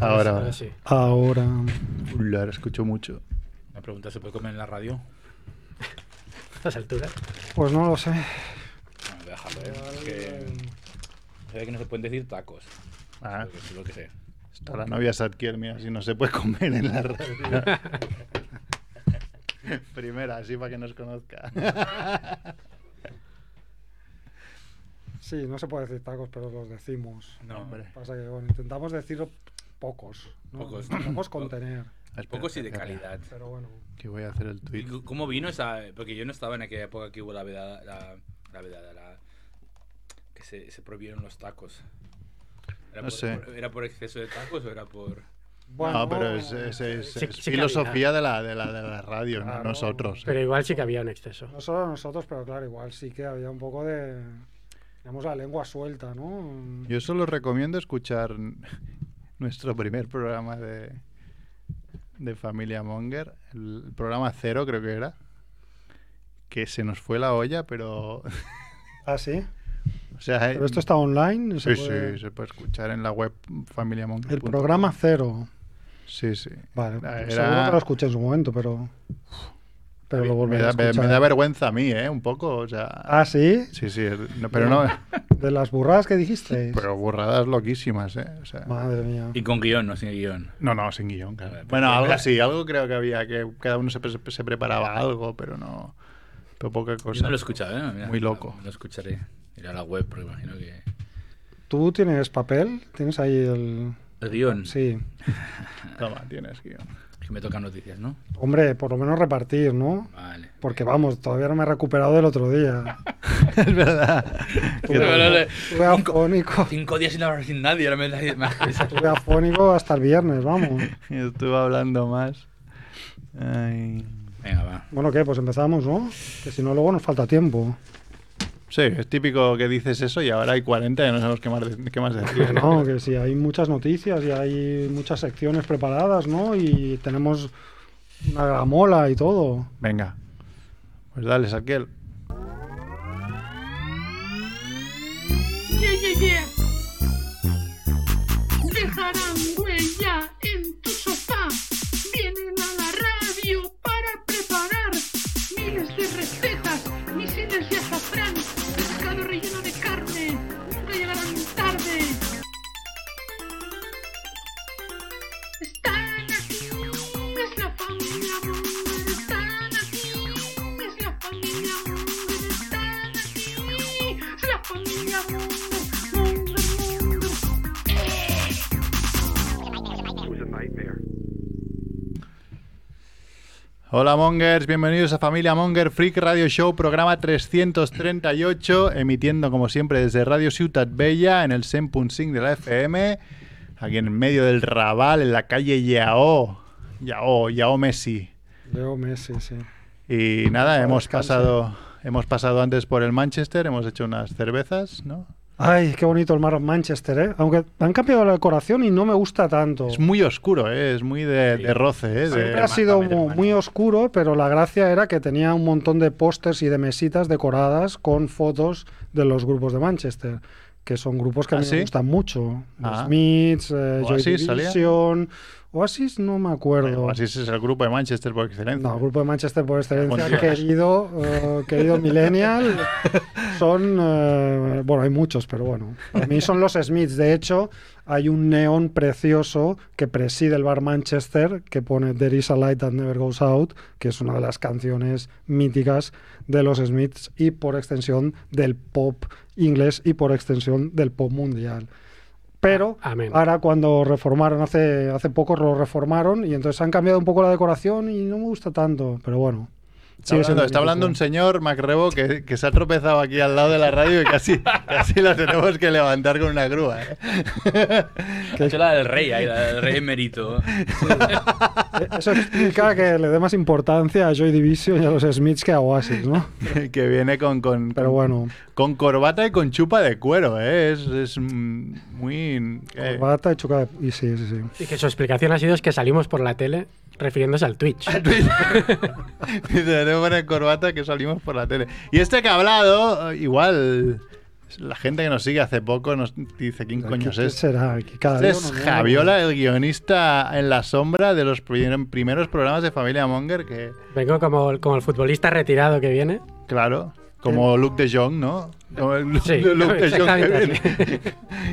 Ahora, Ahora sí. Ahora. Escucho mucho. La pregunta ¿se puede comer en la radio? A estas alturas. Pues no lo sé. No, déjalo, ¿eh? Es que se ve que no se pueden decir tacos. Ah, Lo que- es lo que sé. está la novia Sadkiel, mira, si no se puede comer en la radio. Primera, así para que nos conozca. Sí, no se puede decir tacos, pero los decimos. No, Hombre. Pasa que bueno, intentamos decir pocos. ¿no? Pocos. Intentamos contener. Espera, Pocos y de espera, calidad. Pero bueno. Que voy a hacer el ¿Y tweet. ¿Cómo vino esa...? Porque yo no estaba en aquella época que hubo la vedada... La, la vedada, la... Que se, se prohibieron los tacos. ¿Era, No por, sé. por- ¿Era por exceso de tacos o era por...? Bueno, no, pero es, es- es- Sí- es sí que filosofía de la, de, la, de la radio, no nosotros. Pero igual sí que había un exceso. No solo nosotros, pero claro, igual sí que había un poco de. Digamos, la lengua suelta, ¿no? Yo solo recomiendo escuchar nuestro primer programa de, de Familia Monger, el programa cero creo que era, que se nos fue la olla, pero... Ah, sí. O sea, Pero esto está online. Sí, se puede- sí, se puede escuchar en la web familiamonger. El programa cero. Sí, sí. Vale, Era- seguro que lo escuché en su momento, pero. Pero lo me, volveré a da, me- escuchar. me da vergüenza a mí, ¿eh? Un poco, o sea... Ah, sí. Sí, sí, no- pero no... De las burradas que dijiste. Pero burradas loquísimas, ¿eh? O sea, Madre mía. Y con guion, no sin guion. No, no, sin guion, claro. Bueno, algo así, algo creo que había, que cada uno se, pre- se preparaba algo, pero no. Pero poca Yo cosa. no lo he escuchado, ¿eh? Mira, Muy loco. Lo escucharé. Ir a la web, porque imagino que... ¿Tú tienes papel? ¿Tienes ahí el.? El guion. Sí. Toma, tienes guion. Que me tocan noticias, ¿no? Hombre, por lo menos repartir, ¿no? Vale. Porque vamos, todavía no me he recuperado del otro día. es verdad. Vale. estuve afónico. Cinco días sin hablar sin nadie, ahora me Estuve afónico hasta el viernes, vamos. Estuve hablando más. Ay. Venga, va. Bueno, ¿qué? Pues empezamos, ¿no? Que si no, luego nos falta tiempo. Sí, es típico que dices eso y ahora hay 40 y no sabemos qué más, qué más decir. Que no, que sí, hay muchas noticias y hay muchas secciones preparadas, ¿no? Y tenemos una gramola y todo. Venga. Pues dale, Saquiel. Yeah, yeah, yeah. Dejarán huella Hola Mongers, bienvenidos a Familia Monger Freak Radio Show, programa 338, emitiendo como siempre desde Radio Ciutat Bella en el 100.5 de la FM, aquí en medio del Raval, en la calle Yao, Yao, Yao Messi. Leo Messi, sí. Y nada, hemos pasado, hemos pasado antes por el Manchester, hemos hecho unas cervezas, ¿no? Ay, qué bonito el mar Manchester, ¿eh? Aunque han cambiado la decoración y no me gusta tanto. Es muy oscuro, ¿eh? es muy de, de roce, ¿eh? Siempre de- ha sido muy oscuro, pero la gracia era que tenía un montón de pósters y de mesitas decoradas con fotos de los grupos de Manchester, que son grupos que a ¿Ah, mí sí? me gustan mucho. The Ah. Smiths, eh, Joy. Division. Oasis no me acuerdo. Bueno, así es el grupo de Manchester por excelencia. No, el grupo de Manchester por excelencia, querido, eh, querido Millennial, son, eh, bueno, hay muchos, pero bueno, para mí son los Smiths. De hecho, hay un neón precioso que preside el bar Manchester que pone There is a light that never goes out, que es una de las canciones míticas de los Smiths y por extensión del pop inglés y por extensión del pop mundial. Pero Amén. ahora cuando reformaron, hace, hace poco lo reformaron y entonces han cambiado un poco la decoración y no me gusta tanto, pero bueno. Está hablando, siendo está hablando un señor, Macrebo, que, que se ha tropezado aquí al lado de la radio y casi, casi la tenemos que levantar con una grúa. ¿eh? Ha hecho la del rey, ahí, la del rey emérito. Eh, Eso explica que le dé más importancia a Joy Division y a los Smiths que a Oasis, ¿no? que viene con, con, Pero bueno, con corbata y con chupa de cuero. ¿eh? Es, es muy... eh, corbata y chuca de... Y sí, sí, sí. Y que su explicación ha sido es que salimos por la tele refiriéndose al Twitch. Dice, tenemos que poner corbata que salimos por la tele. Y este que ha hablado, eh, igual La gente que nos sigue hace poco nos dice quién coño es ¿Qué este. será? Cada Este es. Javiola, el guionista en la sombra de los primer- primeros programas de Familia Monger que, Vengo como, como el futbolista retirado que viene. claro, como Luke de Jong, ¿no? Como el Sí, Luke de Jong que viene,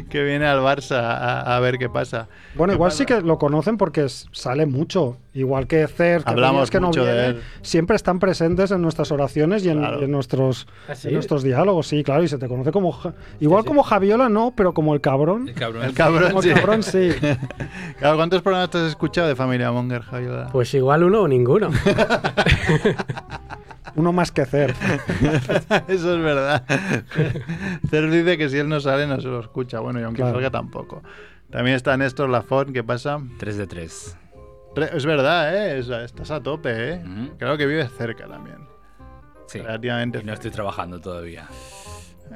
que viene al Barça a, a ver qué pasa. Bueno, ¿Qué igual pasa? sí que lo conocen porque sale mucho. Igual que Cer, que Hablamos que no mucho de viene, él. siempre están presentes en nuestras oraciones y en, Claro. y en nuestros, ¿Ah, sí? en nuestros diálogos. Sí, claro, y se te conoce como... Igual sí. como Javiola no, pero como el cabrón. El cabrón. El cabrón, Como sí. cabrón sí. Claro, ¿Cuántos programas te has escuchado de Familia Monger, Javiola? Pues igual uno o ninguno. Uno más que Cer. Eso es verdad. Cer dice que si él no sale no se lo escucha. Bueno, y aunque Claro. salga tampoco. También está Néstor Lafont, ¿qué pasa? 3 de 3. Re- Es verdad, ¿eh? Es- Estás a tope, ¿eh? Claro que vives cerca también. Sí. Relativamente Y no estoy trabajando todavía.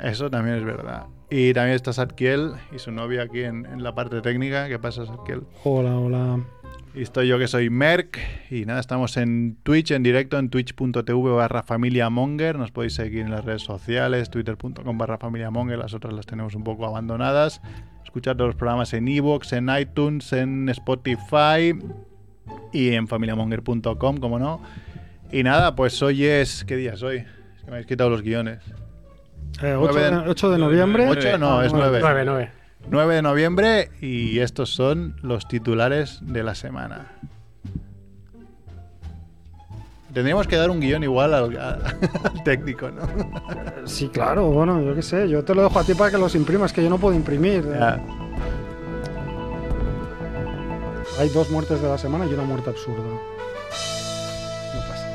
Eso también es verdad. Y también está Satkiel y su novia aquí en, en la parte técnica. ¿Qué pasa, Satkiel? Hola, hola. Y estoy yo que soy Merck. Y nada, estamos en Twitch, en directo, en twitch.tv barra familia Monger. Nos podéis seguir en las redes sociales, twitter.com barra familia Monger. Las otras las tenemos un poco abandonadas. Escuchar todos los programas en iVoox, en iTunes, en Spotify y en familiamonger.com, como no. Y nada, pues hoy es... ¿Qué día es hoy? Es que me habéis quitado los guiones. Eh, 8, Nueve- de, 8 de noviembre. ¿Ocho? No, es nueve. 9. 9, 9. 9 de noviembre y estos son los titulares de la semana. Tendríamos que dar un guion igual al, al técnico, ¿no? Sí, claro, bueno, yo qué sé. Yo te lo dejo a ti para que los imprimas, que yo no puedo imprimir. Ya. Hay dos muertes de la semana y una muerte absurda. No pasa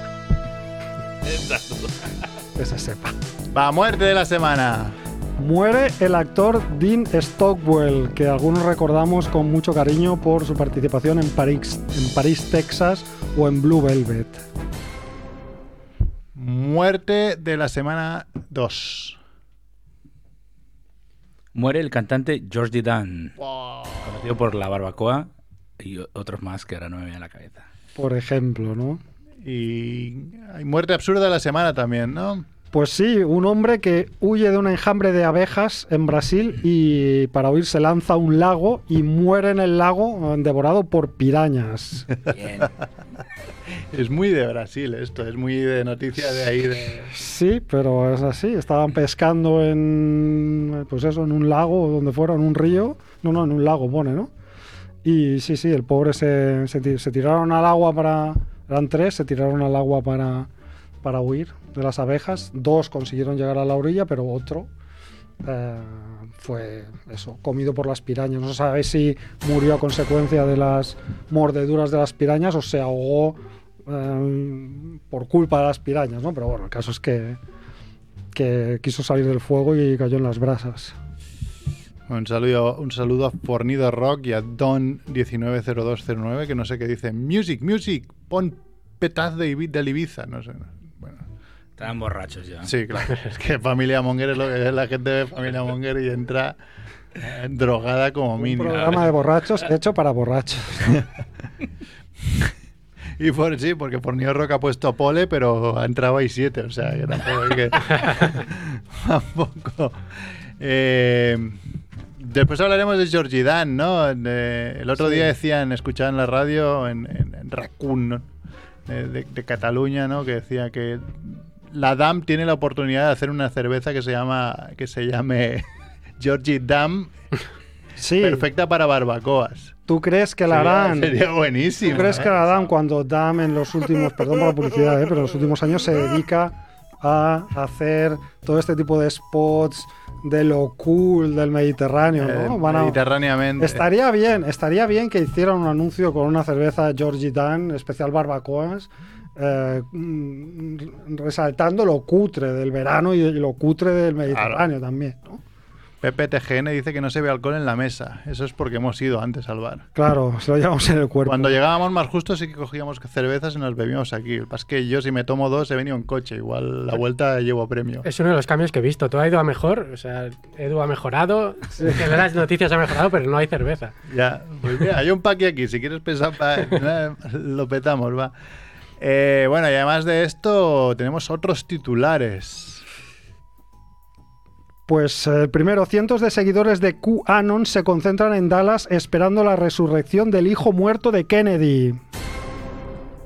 nada. Que se sepa. Va, muerte de la semana. Muere el actor Dean Stockwell, que algunos recordamos con mucho cariño por su participación en París, en París, Texas o en Blue Velvet. Muerte de la semana 2. Muere el cantante George Dunn, conocido por La Barbacoa y otros más que ahora no me vienen a la cabeza. Por ejemplo, ¿no? Y hay muerte absurda de la semana también, ¿no? Pues sí, un hombre que huye de un enjambre de abejas en Brasil y para huir se lanza a un lago y muere en el lago eh, devorado por pirañas. Bien. Es muy de Brasil esto, es muy de noticia de ahí. De... Sí, pero es así. Estaban pescando en, pues eso, en un lago donde fuera, en un río. No, no, en un lago pone, ¿no? Y sí, sí, el pobre se, se tiraron al agua para... Eran tres, se tiraron al agua para, para huir de las abejas. Dos consiguieron llegar a la orilla, pero otro eh, fue eso, comido por las pirañas. No sabe si murió a consecuencia de las mordeduras de las pirañas o se ahogó eh, por culpa de las pirañas, ¿no? Pero bueno, el caso es que, que quiso salir del fuego y cayó en las brasas. Un saludo, un saludo a Fornido Rock y a Don190209, que no sé qué dice. Music, music, pon petaz de, Ibi- del Ibiza. No sé. Bueno, Estaban borrachos ya. sí, claro. Es que Familia Monger es lo que es la gente de Familia Monger y entra eh, drogada como Un mínimo. programa de borrachos hecho para borrachos. Y por sí, porque Fornido Rock ha puesto pole, pero ha entrado ahí siete, o sea, que tampoco hay que. tampoco. Eh, después hablaremos de Georgie Dan, ¿no? De- el otro Sí. día decían, escuchaban en la radio en, en, en Raccoon, ¿no? de, de- de Cataluña, ¿no? Que decía que la DAM tiene la oportunidad de hacer una cerveza que se llama que se llame Georgie Dam, Sí, perfecta para barbacoas. ¿tú crees que la Sería- harán? Sería buenísimo. ¿Tú crees ¿eh? que la harán cuando DAM en los últimos, perdón por la publicidad, ¿eh? pero en los últimos años se dedica a hacer todo este tipo de spots de lo cool del Mediterráneo, Eh, ¿no? Van a- mediterráneamente. Estaría bien, estaría bien que hicieran un anuncio con una cerveza Georgie Dan, especial barbacoas, eh, mm, resaltando lo cutre del verano y lo cutre del Mediterráneo también, ¿no? Pepe TGN dice que no se ve alcohol en la mesa. Eso es porque hemos ido antes al bar. Claro, se lo llevamos en el cuerpo. Cuando llegábamos más justo sí que cogíamos cervezas y nos bebíamos aquí. Lo que pasa es que yo si me tomo dos he venido en coche. Igual la vuelta llevo premio. Es uno de los cambios que he visto. Todo ha ido a mejor. O sea, Edu ha mejorado. Que las noticias ha mejorado, pero no hay cerveza. Ya, pues mira, hay un paquete aquí. Si quieres pensar, pa- lo petamos, va. Eh, bueno, y además de esto, tenemos otros titulares. Pues eh, primero, cientos de seguidores de QAnon se concentran en Dallas esperando la resurrección del hijo muerto de Kennedy.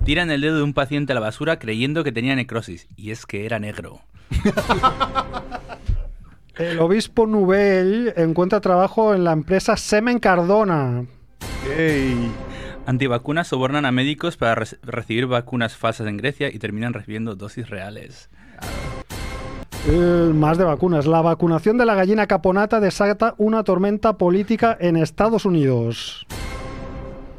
Tiran el dedo de un paciente a la basura creyendo que tenía necrosis. Y es que era negro. El obispo Nubel encuentra trabajo en la empresa Semen Cardona. Antivacunas sobornan a médicos para re- recibir vacunas falsas en Grecia y terminan recibiendo dosis reales. Eh, más de vacunas. La vacunación de la gallina caponata desata una tormenta política en Estados Unidos.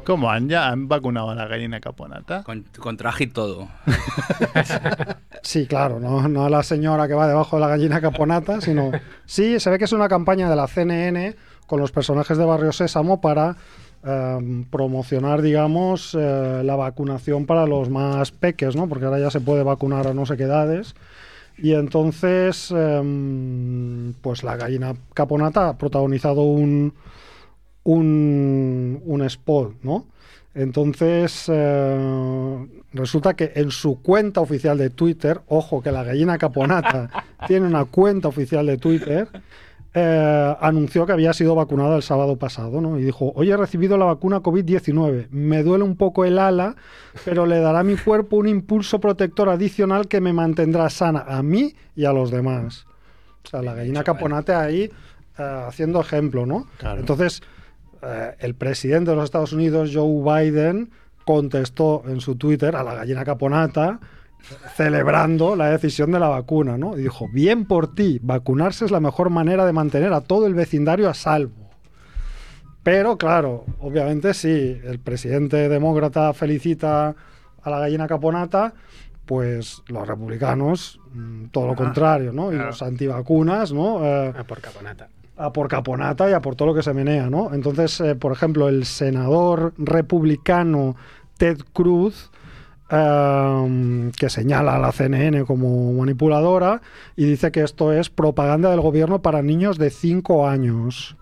¿Cómo han ya han vacunado a la gallina caponata? Con, con traje y todo. Sí, claro, no, no a la señora que va debajo de la gallina caponata, sino... Sí, se ve que es una campaña de la CNN con los personajes de Barrio Sésamo para eh, promocionar, digamos, eh, la vacunación para los más peques, ¿no? Porque ahora ya se puede vacunar a no sé qué edades. Y entonces, em, pues la gallina caponata ha protagonizado un, un, un spot, ¿no? Entonces, eh, resulta que en su cuenta oficial de Twitter, ojo que la gallina caponata tiene una cuenta oficial de Twitter, eh, anunció que había sido vacunada el sábado pasado, ¿no? Y dijo, hoy he recibido la vacuna COVID-19, me duele un poco el ala, pero le dará a mi cuerpo un impulso protector adicional que me mantendrá sana a mí y a los demás. O sea, la gallina caponata ahí eh, haciendo ejemplo, ¿no? Claro. Entonces, eh, el presidente de los Estados Unidos, Joe Biden, contestó en su Twitter a la gallina caponata celebrando la decisión de la vacuna, ¿no? Y dijo, bien por ti, vacunarse es la mejor manera de mantener a todo el vecindario a salvo. Pero claro, obviamente sí, el presidente demócrata felicita a la gallina caponata, pues los republicanos, mm, todo lo contrario, ¿no? Y los antivacunas, ¿no? Eh, Ah, por caponata. a por Caponata y a por todo lo que se menea, ¿no? Entonces, eh, por ejemplo, el senador republicano Ted Cruz, eh, que señala a la CNN como manipuladora y dice que esto es propaganda del gobierno para niños de 5 años.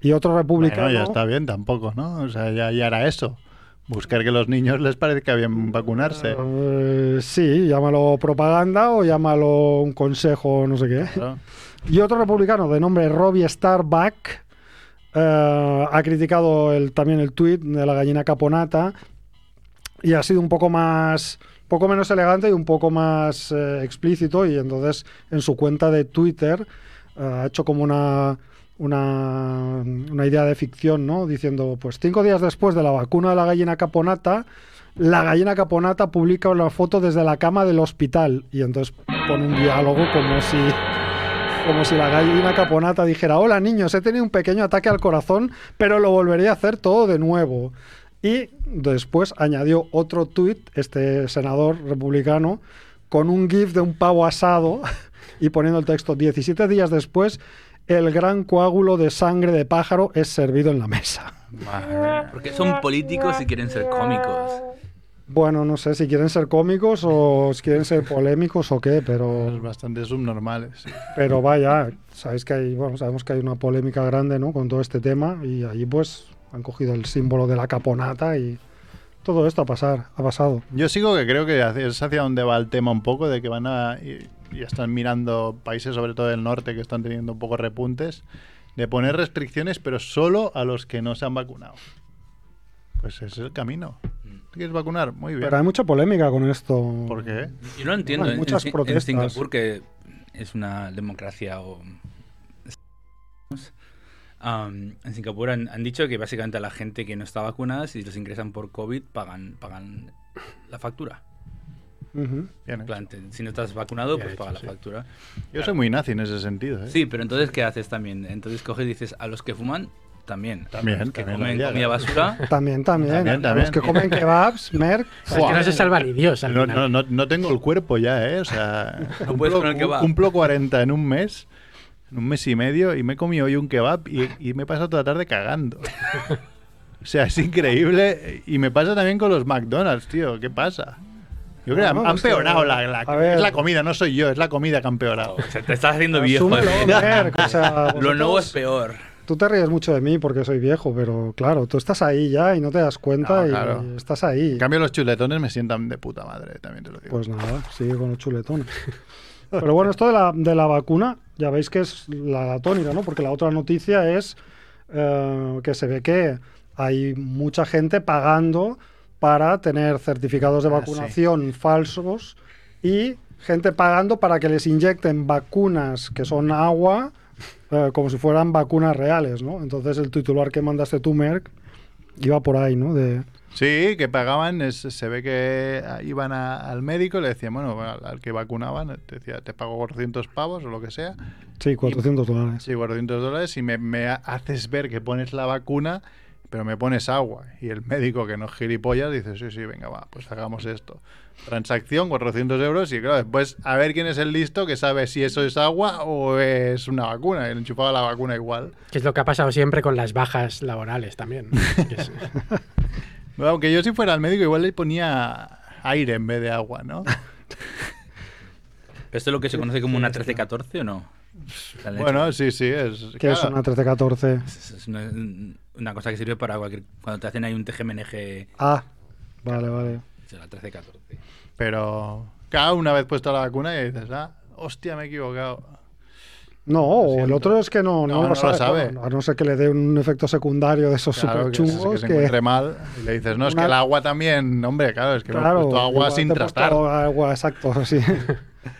Y otro republicano... Bueno, ya está bien tampoco, ¿no? O sea, ya, ya era eso. Buscar que los niños les parezca bien vacunarse. eh, sí, llámalo propaganda o llámalo un consejo, no sé qué. Claro. Y otro republicano de nombre Robbie Starbuck eh, ha criticado el, también el tuit de la gallina caponata y ha sido un poco más, poco menos elegante y un poco más eh, explícito y entonces en su cuenta de Twitter eh, ha hecho como una, una, una idea de ficción, ¿no? Diciendo, pues cinco días después de la vacuna de la gallina caponata, la gallina caponata publica una foto desde la cama del hospital y entonces pone un diálogo como si como si la gallina caponata dijera, hola niños, he tenido un pequeño ataque al corazón, pero lo volvería a hacer todo de nuevo. Y después añadió otro tuit, este senador republicano, con un gif de un pavo asado y poniendo el texto, 17 días después, el gran coágulo de sangre de pájaro es servido en la mesa. Porque son políticos y quieren ser cómicos. Bueno, no sé si quieren ser cómicos o si quieren ser polémicos o qué, pero... Es bastante subnormales. sí. Pero vaya, sabéis que hay, bueno, sabemos que hay una polémica grande, ¿no? Con todo este tema y allí pues han cogido el símbolo de la caponata y todo esto a pasar, ha pasado. Yo sigo que creo que es hacia donde va el tema un poco, de que van a. Y, y están mirando países, sobre todo del norte, que están teniendo un poco repuntes, de poner restricciones, pero solo a los que no se han vacunado. Pues ese es el camino. ¿Te quieres vacunar? Muy bien. Pero hay mucha polémica con esto. ¿Por qué? Yo no entiendo. Hay en- muchas en, en protestas. Singapur, que es una democracia o. Um, en Singapur han, han dicho que básicamente a la gente que no está vacunada, si los ingresan por COVID, pagan, pagan la factura. En hecho. plan, te- si no estás vacunado, Bien pues hecho, paga sí. la factura. Yo soy muy nazi en ese sentido. ¿eh? Sí, pero entonces, ¿qué haces también? Entonces coges y dices, a los que fuman, también. También, los que también comen comida claro. basura. También, también. También, también. Los que comen kebabs, merc. Es que no se salva ni Dios al No, final. no, no, no tengo el cuerpo ya, ¿eh? O sea, No kebab. cumplo 40 en un mes, en un mes y medio, y me he comido hoy un kebab y, y me he pasado toda la tarde cagando. O sea, es increíble. Y me pasa también con los McDonald's, tío. ¿Qué pasa? Yo creo que Bueno, han es que- empeorado la, la- a ver. es la comida, no soy yo, es la comida que ha empeorado. O sea, te estás haciendo viejo. Eh. sea, Lo nuevo es peor. Tú te ríes mucho de mí porque soy viejo, pero claro, tú estás ahí ya y no te das cuenta No, y claro. estás ahí. En cambio, los chuletones me sientan de puta madre, también te lo digo. Pues nada, sigue con los chuletones. Pero bueno, esto de la, de la vacuna, ya veis que es la, tónica, ¿no? Porque la otra noticia es eh, que se ve que hay mucha gente pagando para tener certificados de Ah, sí. vacunación falsos y gente pagando para que les inyecten vacunas que son agua eh, como si fueran vacunas reales, ¿no? Entonces el titular que mandaste tú, Merck, iba por ahí, ¿no? De, Sí, que pagaban, es- se ve que iban a- al médico y le decían, bueno, al, al que vacunaban, te decía, te pago 400 pavos o lo que sea, sí, 400 dólares. sí, 400 dólares y me, me ha- haces ver que pones la vacuna, pero me pones agua. Y el médico, que no es gilipollas, dice, sí, sí, venga, va, pues hagamos esto. Transacción, 400 euros y claro, después a ver quién es el listo que sabe si eso es agua o es una vacuna. Y le enchufaba la vacuna igual. Que es lo que ha pasado siempre con las bajas laborales también. Bueno, Aunque yo si fuera el médico igual le ponía aire en vez de agua, ¿no? ¿Esto es lo que se conoce como una 13-14 o no? Bueno, sí, sí, es... Que es una 1314. Es, es una, una cosa que sirve para cualquier... Cuando te hacen ahí un TGMNG... Ah, vale, vale. Es la 13-14. Pero cada una vez puesto la vacuna y dices, ah, hostia, me he equivocado. No, o el otro es que no, no, No, no lo lo sabe. sabe. claro, a no ser que le dé un efecto secundario de esos Claro, super que, se- chungos que se que, encuentre mal y le dices, no, es Una- que el agua también, hombre, claro, es que hemos claro, puesto agua sin tratar. agua, exacto, sí.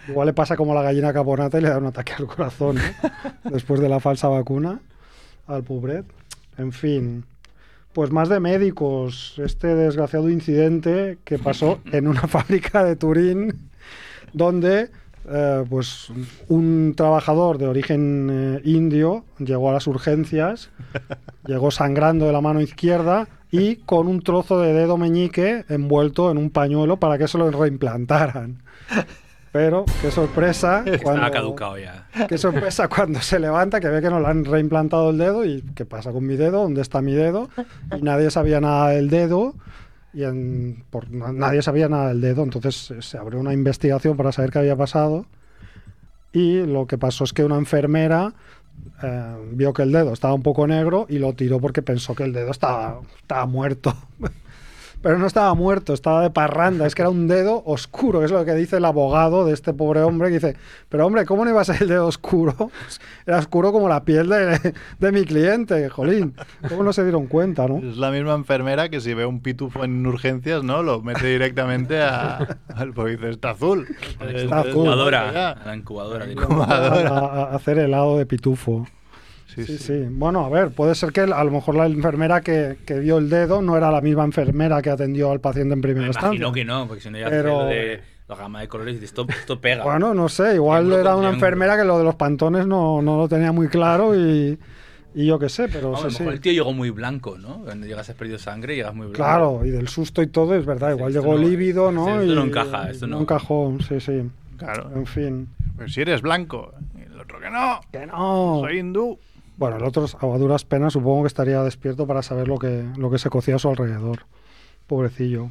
igual le pasa como a la gallina caponata y le da un ataque al corazón después de la falsa vacuna al pobret. En fin, pues más de médicos. Este desgraciado incidente que pasó en una fábrica de Turín donde eh, pues un trabajador de origen eh, indio llegó a las urgencias, llegó sangrando de la mano izquierda y con un trozo de dedo meñique envuelto en un pañuelo para que se lo reimplantaran. Pero qué sorpresa cuando caducado ya. qué sorpresa cuando se levanta que ve que no le han reiimplantado el dedo y qué pasa con mi dedo, dónde está mi dedo y nadie sabía nada del dedo y en- por, na- nadie sabía nada del dedo, entonces eh, se abrió una investigación para saber qué había pasado y lo que pasó es que una enfermera eh, vio que el dedo estaba un poco negro y lo tiró porque pensó que el dedo estaba, estaba muerto. Pero no estaba muerto, estaba de parranda, es que era un dedo oscuro, que es lo que dice el abogado de este pobre hombre, que dice, pero hombre, ¿cómo no iba a ser el dedo oscuro? Era oscuro como la piel de, de mi cliente, jolín. ¿Cómo no se dieron cuenta, no? Es la misma enfermera que si ve un pitufo en urgencias, ¿no? Lo mete directamente a, al porque dice, está azul. Está azul. Incubadora. A la incubadora. A hacer helado de pitufo. Sí, Sí, sí. sí. Bueno, a ver, puede ser que a lo mejor la enfermera que, que vio el dedo no era la misma enfermera que atendió al paciente en primera Me instancia. imagino que no, porque si no ya Pero- de la gama de colores y dices, esto, esto pega. Bueno, no sé, igual era una triángulo. enfermera que lo de los pantones no, no lo tenía muy claro y, y yo qué sé, pero Vamos, a sí, lo mejor sí. el tío llegó muy blanco, ¿no? Cuando llegas has perdido sangre, llegas muy blanco. Claro, y del susto y todo, es verdad, igual esto llegó no- lívido, ¿no? esto y, no encaja, esto no. encajó, sí, sí. Claro. En fin. Pues si eres blanco, el otro que no, Que no. soy hindú. Bueno, el otro, a duras penas, supongo que estaría despierto para saber lo que, lo que se cocía a su alrededor. Pobrecillo.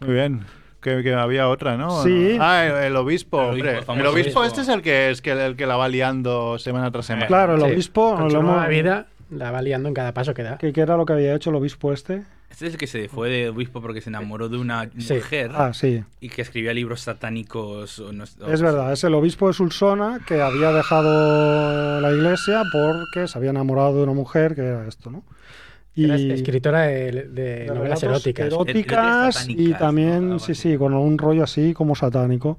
Muy bien. Que, que había otra, ¿no? Sí. Ah, el, el obispo, El obispo, hombre. el obispo, obispo. este es el que es que el que la va liando semana tras semana. Claro, el Sí, obispo, con lo su nueva vida la va liando en cada paso que da. ¿Qué, qué era lo que había hecho el obispo este? Este es el que se fue de obispo porque se enamoró de una Sí. mujer Ah, sí. y que escribía libros satánicos. o no- o- Es verdad, es el obispo de Sulsona que había dejado la iglesia porque se había enamorado de una mujer que era esto, ¿no? Era escritora de, de de novelas eróticas. eróticas y también, ¿no? Ah, sí, sí, con un rollo así como satánico.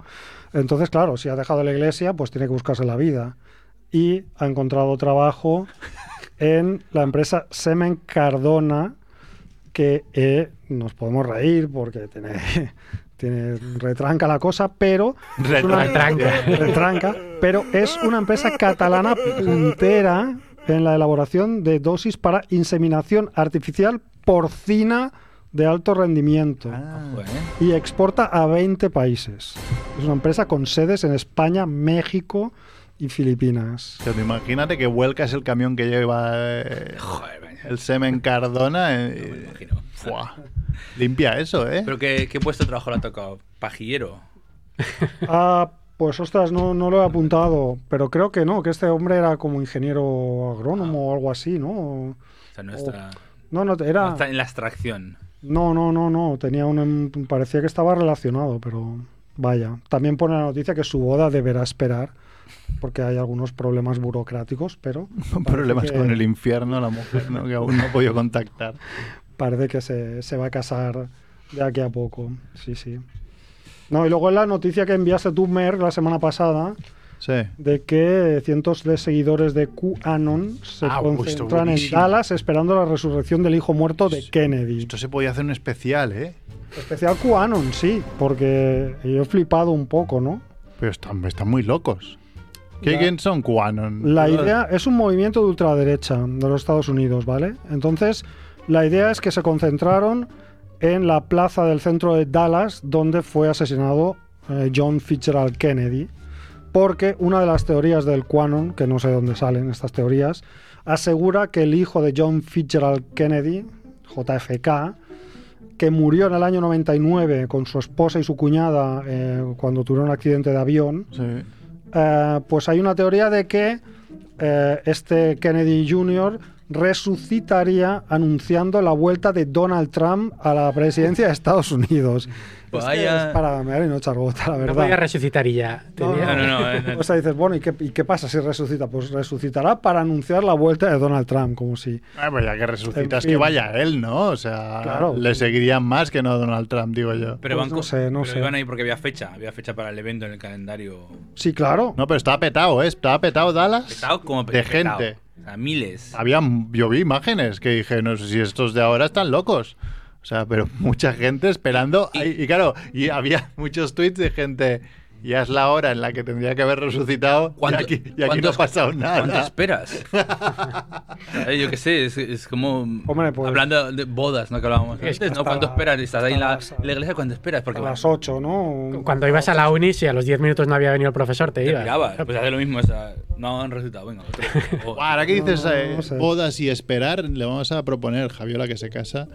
Entonces, claro, si ha dejado la iglesia, pues tiene que buscarse la vida. Y ha encontrado trabajo en la empresa Semen Cardona, que eh, nos podemos reír porque tiene, tiene retranca la cosa, pero es una- Retranca. retranca, pero es una empresa catalana puntera en la elaboración de dosis para inseminación artificial porcina de alto rendimiento Ah. Y exporta a 20 países. Es una empresa con sedes en España, México y Filipinas. Pero imagínate que vuelcas el camión que lleva eh, Joder. El semen Cardona. No me eh, imagino. fuá. Limpia eso, ¿eh? ¿Pero qué, qué puesto de trabajo le ha tocado? ¿Pajillero? Ah, pues ostras, no, no lo he apuntado, pero creo que no, que este hombre era como ingeniero agrónomo o algo así, ¿no? O sea, no está, No, no, no era... está en la extracción. No, no, no, no, tenía un... em- Parecía que estaba relacionado, pero... Vaya, también pone la noticia que su boda deberá esperar porque hay algunos problemas burocráticos, pero Problemas que- con el infierno, la mujer, ¿no? que aún no he podido contactar. parece que se, se va a casar de aquí a poco. Sí, sí. No, y luego en la noticia que enviaste tú, Mer, la semana pasada, Sí. de que cientos de seguidores de QAnon se Ah, concentran en. Dallas esperando la resurrección del hijo muerto de Kennedy. Esto se podía hacer un especial, ¿eh? Especial QAnon, sí, porque yo he flipado un poco, ¿no? Pero están, están muy locos. ¿Qué, La- ¿Quién son QAnon? La idea es un movimiento de ultraderecha de los Estados Unidos, ¿vale? Entonces, la idea es que se concentraron en la plaza del centro de Dallas, donde fue asesinado eh, John Fitzgerald Kennedy, porque una de las teorías del QAnon, que no sé de dónde salen estas teorías, asegura que el hijo de John Fitzgerald Kennedy, JFK, que murió en el año 99 con su esposa y su cuñada eh, cuando tuvieron un accidente de avión, Sí. Eh, pues hay una teoría de que eh, este Kennedy Jr. resucitaría anunciando la vuelta de Donald Trump a la presidencia de Estados Unidos. Es que Vaya. es para mear y no echar gota, la No podía verdad. resucitar y ya. No, No, no, no. no. O sea, dices, bueno, ¿y qué, y qué pasa si resucita? Pues resucitará para anunciar la vuelta de Donald Trump, como si... Ah, pues ya que resucitas, En fin. que vaya él, ¿no? O sea, Claro. le seguirían más que no a Donald Trump, digo yo. Pero, Pues van no sé, no pero sé. iban ahí porque había fecha. Había fecha para el evento en el calendario. Sí, claro. No, pero estaba petado, ¿eh? Estaba petado Dallas. Petado como De petado. gente. Sea, miles. Había, yo vi imágenes que dije, no sé si estos de ahora están locos. O sea, pero mucha gente esperando. Y claro, y había muchos tweets de gente. Ya es la hora en la que tendría que haber resucitado. Y ¿Cuánto- aquí, y aquí no cuánto- ha pasado ¿Cuánto nada. esperas? Eh, Yo qué sé, es, es como. Hombre, pues- hablando de bodas, ¿no? Que hablábamos Es que antes, ¿no? ¿Cuánto la- esperas? Estás ahí en la, la iglesia, ¿cuánto esperas? Porque a bueno, las 8, ¿no? Cuando ibas a la uni, si a los 10 minutos no había venido el profesor, te te ibas. pirabas. Pues hace lo mismo. esa- no han resultado. Venga, otro. O- Ahora que dices No, no, eh, no sé. bodas y esperar, le vamos a proponer, Javiola que se casa,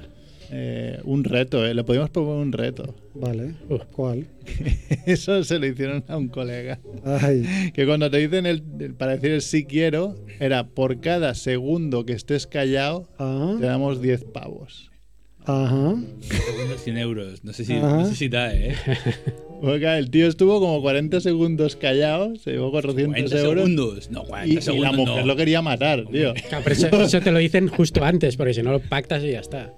eh, un reto, ¿eh? Le podemos proponer un reto. Vale. ¿Cuál? Eso se lo hicieron a un colega. Ay. Que cuando te dicen el, el- para decir el sí quiero, era por cada segundo que estés callado, Ah, te damos 10 pavos. ajá. Segundos 100 euros. No sé si, Ajá. no sé si da, ¿eh? Claro, el tío estuvo como 40 segundos callado, se llevó 400 40 euros. segundos. No, 40 Y, y segundos. la mujer no. lo quería matar, tío. Claro, pero eso, eso te lo dicen justo antes, porque si no lo pactas y ya está.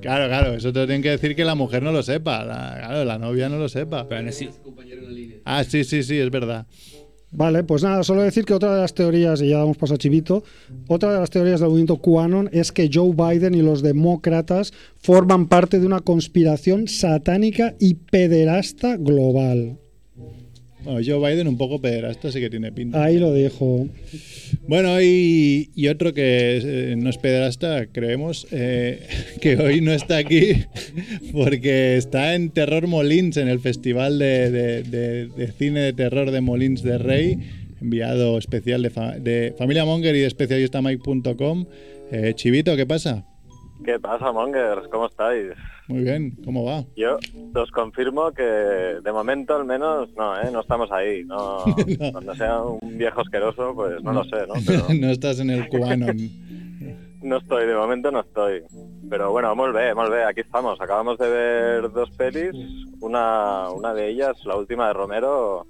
Claro, claro, eso te lo tienen que decir que la mujer no lo sepa. La, claro, la novia no lo sepa. Pero aún así, Ah, sí, sí, sí, es verdad. Vale, pues nada, solo decir que otra de las teorías, y ya damos paso a Chivito, otra de las teorías del movimiento QAnon es que Joe Biden y los demócratas forman parte de una conspiración satánica y pederasta global. Bueno, Joe Biden un poco pederasta sí que tiene pinta. Ahí lo dejo. Bueno, y, y otro que eh, no es pederasta, creemos, eh, que hoy no está aquí porque está en Terror Molins, en el Festival de, de- de- de Cine de Terror de Molins de Rey, enviado especial de, fa- de Familia Monger y de especialistamike.com. Eh, Chivito, ¿qué pasa? ¿Qué pasa, Mongers? ¿Cómo estáis? Muy bien, ¿cómo va? Yo os confirmo que de momento al menos no, ¿eh? No estamos ahí. No, Cuando sea un viejo asqueroso, pues no lo sé, ¿no? Pero no estás en el QAnon. no estoy, de momento no estoy. Pero bueno, molt bé, molt bé, aquí estamos. Acabamos de ver dos pelis. Una, una de ellas, la última de Romero,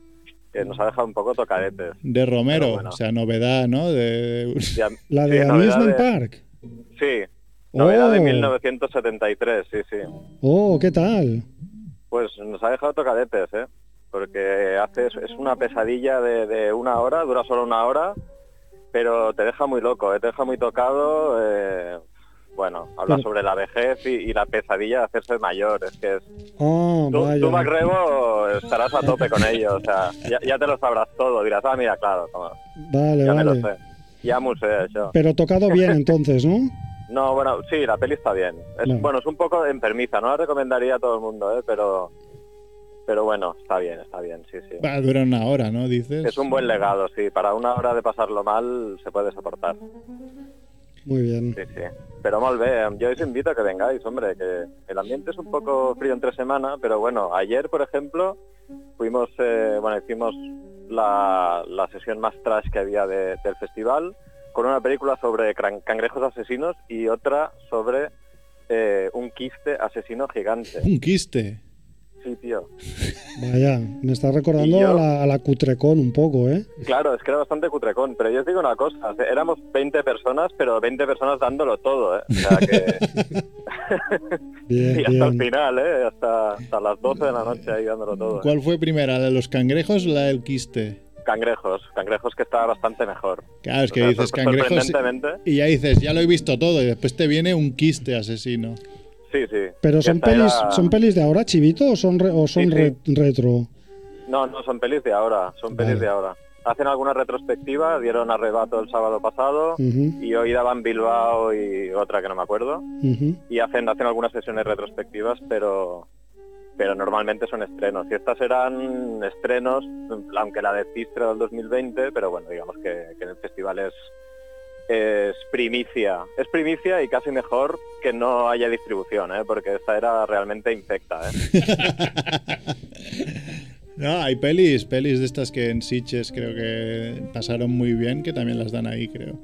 que nos ha dejado un poco tocadetes. De Romero, bueno. o sea, novedad, ¿no? De, La sí, de novedad Amusement de- Park. Sí, novedad de Oh. 1973, sí, sí. Oh, ¿qué tal? Pues nos ha dejado tocadetes, ¿eh? Porque hace, es una pesadilla de, de una hora, dura solo una hora, pero te deja muy loco, ¿eh? te deja muy tocado. eh, bueno, habla sobre la vejez y, y la pesadilla de hacerse mayor. Es que es, Oh, tú, vaya. tú, Macrebo, estarás a tope con ello. O sea, ya, ya te lo sabrás todo. Dirás, ah, mira, claro, toma, Vale, ya me lo vale. sé. Ya eso. Pero tocado bien entonces, ¿no? No, bueno, sí, la peli está bien. Es. Bueno, es un poco enfermiza, no la recomendaría a todo el mundo, ¿eh? pero, pero bueno, está bien, está bien, sí, sí. Va, dura una hora, ¿no? Dices. Es un buen legado, sí. Para una hora de pasarlo mal se puede soportar. Muy bien. Sí, sí. Pero molt bé, yo os invito a que vengáis, hombre, que el ambiente es un poco frío entre semana, pero bueno, ayer, por ejemplo, fuimos, eh, bueno, hicimos la, la sesión más trash que había de- del festival, con una película sobre cangrejos asesinos y otra sobre eh, un quiste asesino gigante. Un quiste. Sí, tío. Vaya, me está recordando a la, a la Cutrecon un poco, ¿eh? Claro, es que era bastante cutrecón, pero yo os digo una cosa, éramos 20 personas, pero 20 personas dándolo todo, ¿eh? O sea que... Bien, y hasta el final, ¿eh? Hasta, hasta las 12 de la noche ahí dándolo todo. ¿eh? ¿Cuál fue primera, la de los cangrejos o la del quiste? Cangrejos, cangrejos que está bastante mejor. Claro, es O que sea, dices cangrejos y ya dices, ya lo he visto todo y después te viene un quiste asesino. Sí, sí. Pero son pelis, era- son pelis de ahora, Chivito, o son, re- o son Sí, sí. re- retro. No, no, son pelis de ahora, son pelis de ahora. Hacen alguna retrospectiva, dieron arrebato el sábado pasado y hoy daban Bilbao y otra que no me acuerdo. y hacen hacen algunas sesiones retrospectivas pero pero normalmente son estrenos y estas eran estrenos aunque la de Cistre del 2020 pero bueno digamos que, en el festival es es primicia es primicia y casi mejor que no haya distribución ¿eh? porque esta era realmente infecta ¿eh? No, hay pelis, pelis de estas que en Sitges creo que pasaron muy bien, que también las dan ahí, creo.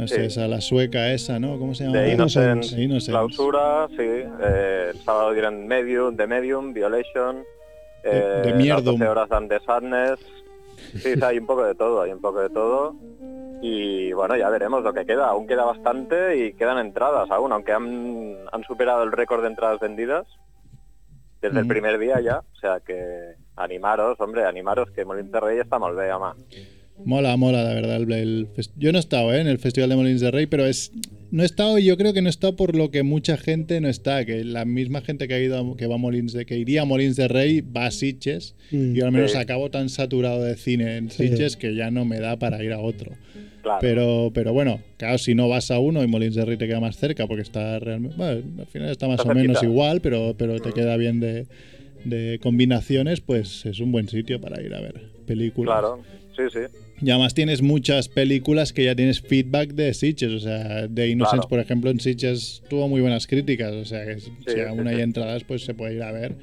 No sé, Sí. esa, la sueca esa, ¿no? ¿Cómo se llama? de De. Clausura sí eh, el sábado dieron Medium The Medium Violation De- eh, de las Mierdum. 12 horas dan The Sadness sí, hay un poco de todo hay un poco de todo y bueno ya veremos lo que queda aún queda bastante y quedan entradas aún aunque han, han superado el récord de entradas vendidas desde el primer día ya o sea que animaros hombre animaros que Molins de Rey está mal ve ama Mola, mola, la verdad. el- el yo no he estado ¿eh? en el Festival de Molins de Rey, pero es no he estado y yo creo que no he estado por lo que mucha gente no está, que la misma gente que ha ido a- que va a Molins de que iría a Molins de Rey va a Sitges Mm. y yo al menos Sí. acabo tan saturado de cine en Sí. Sitges que ya no me da para ir a otro. claro Pero, pero bueno, claro, si no vas a uno y Molins de Rey te queda más cerca porque está realmente. Bueno, al final está más Está o menos igual, pero, pero te queda bien de, de combinaciones, pues es un buen sitio para ir a ver películas. claro sí sí Y además tienes muchas películas que ya tienes feedback de Sitges. O sea, de Innocence, Claro. por ejemplo, en Sitges tuvo muy buenas críticas. O sea, que si sí, aún sí. hay entradas, pues se puede ir a ver.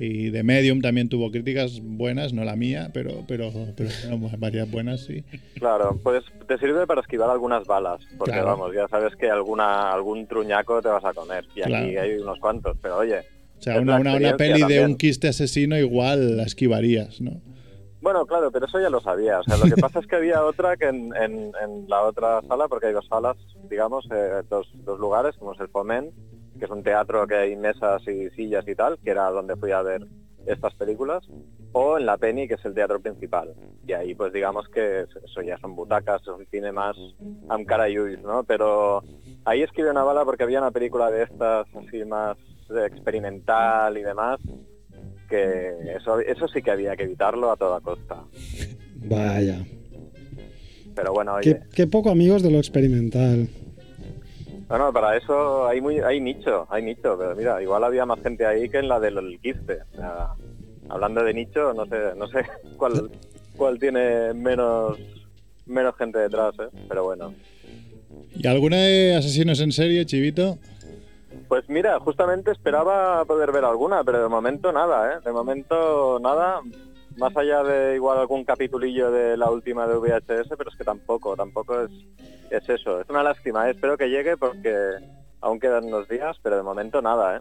Y de Medium también tuvo críticas buenas, no la mía, pero, pero, pero bueno, varias buenas, sí. Claro, pues te sirve para esquivar algunas balas, porque Claro. vamos, ya sabes que alguna algún truñaco te vas a comer, y aquí Claro. hay unos cuantos, pero oye, O sea, una, una, una peli de también. un quiste asesino igual la esquivarías, ¿no? Bueno, claro, pero eso ya lo sabía, o sea, lo que pasa es que había otra que en, en- la otra sala, porque hay dos salas, digamos, eh, dos, dos lugares, como es el Foment, que es un teatro que hay mesas y sillas y tal, que era donde fui a ver estas películas, o en la Penny, que es el teatro principal. Y ahí, pues digamos que eso ya son butacas, es un cine más am ¿no? Pero ahí escribí una bala porque había una película de estas así más experimental y demás, que eso, eso sí que había que evitarlo a toda costa. Vaya. Pero bueno, oye, Qué, qué poco amigos de lo experimental. bueno, para eso hay muy hay nicho, hay nicho, pero mira, igual había más gente ahí que en la del quiste. O sea, hablando de nicho, no sé, no sé cuál cuál tiene menos menos gente detrás, ¿eh? pero bueno. ¿Y alguna de asesinos en serie, Chivito? Pues mira, justamente esperaba poder ver alguna, pero de momento nada, ¿eh? De momento nada, más allá de igual algún capitulillo de la última de VHS, pero es que tampoco, tampoco es, es eso. Es una lástima, ¿eh? espero que llegue porque aún quedan unos días, pero de momento nada, ¿eh?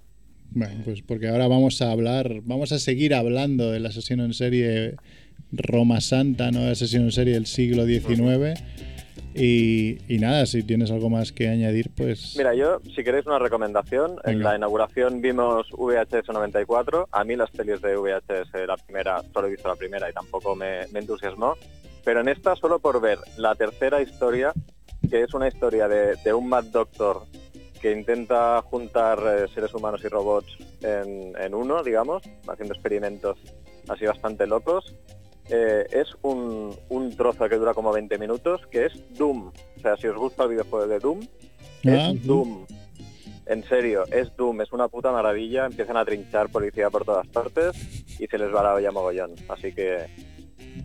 Bueno, pues porque ahora vamos a hablar, vamos a seguir hablando del asesino en serie Roma Santa, ¿no? El asesino en serie del siglo XIX. Y, y nada, si tienes algo más que añadir, pues... Mira, yo, si queréis una recomendación, en la inauguración vimos VHS 94. A mí las pelis de VHS, la primera, solo he visto la primera y tampoco me, me entusiasmó. Pero en esta, solo por ver la tercera historia, que es una historia de, de un Mad Doctor que intenta juntar eh, seres humanos y robots en, en uno, digamos, haciendo experimentos así bastante locos. Eh, es un, un trozo que dura como 20 minutos, que es Doom. O sea, si os gusta el videojuego de Doom, Ah, es Doom. En serio, es Doom, es una puta maravilla. Empiezan a trinchar policía por todas partes y se les va la olla mogollón. Así que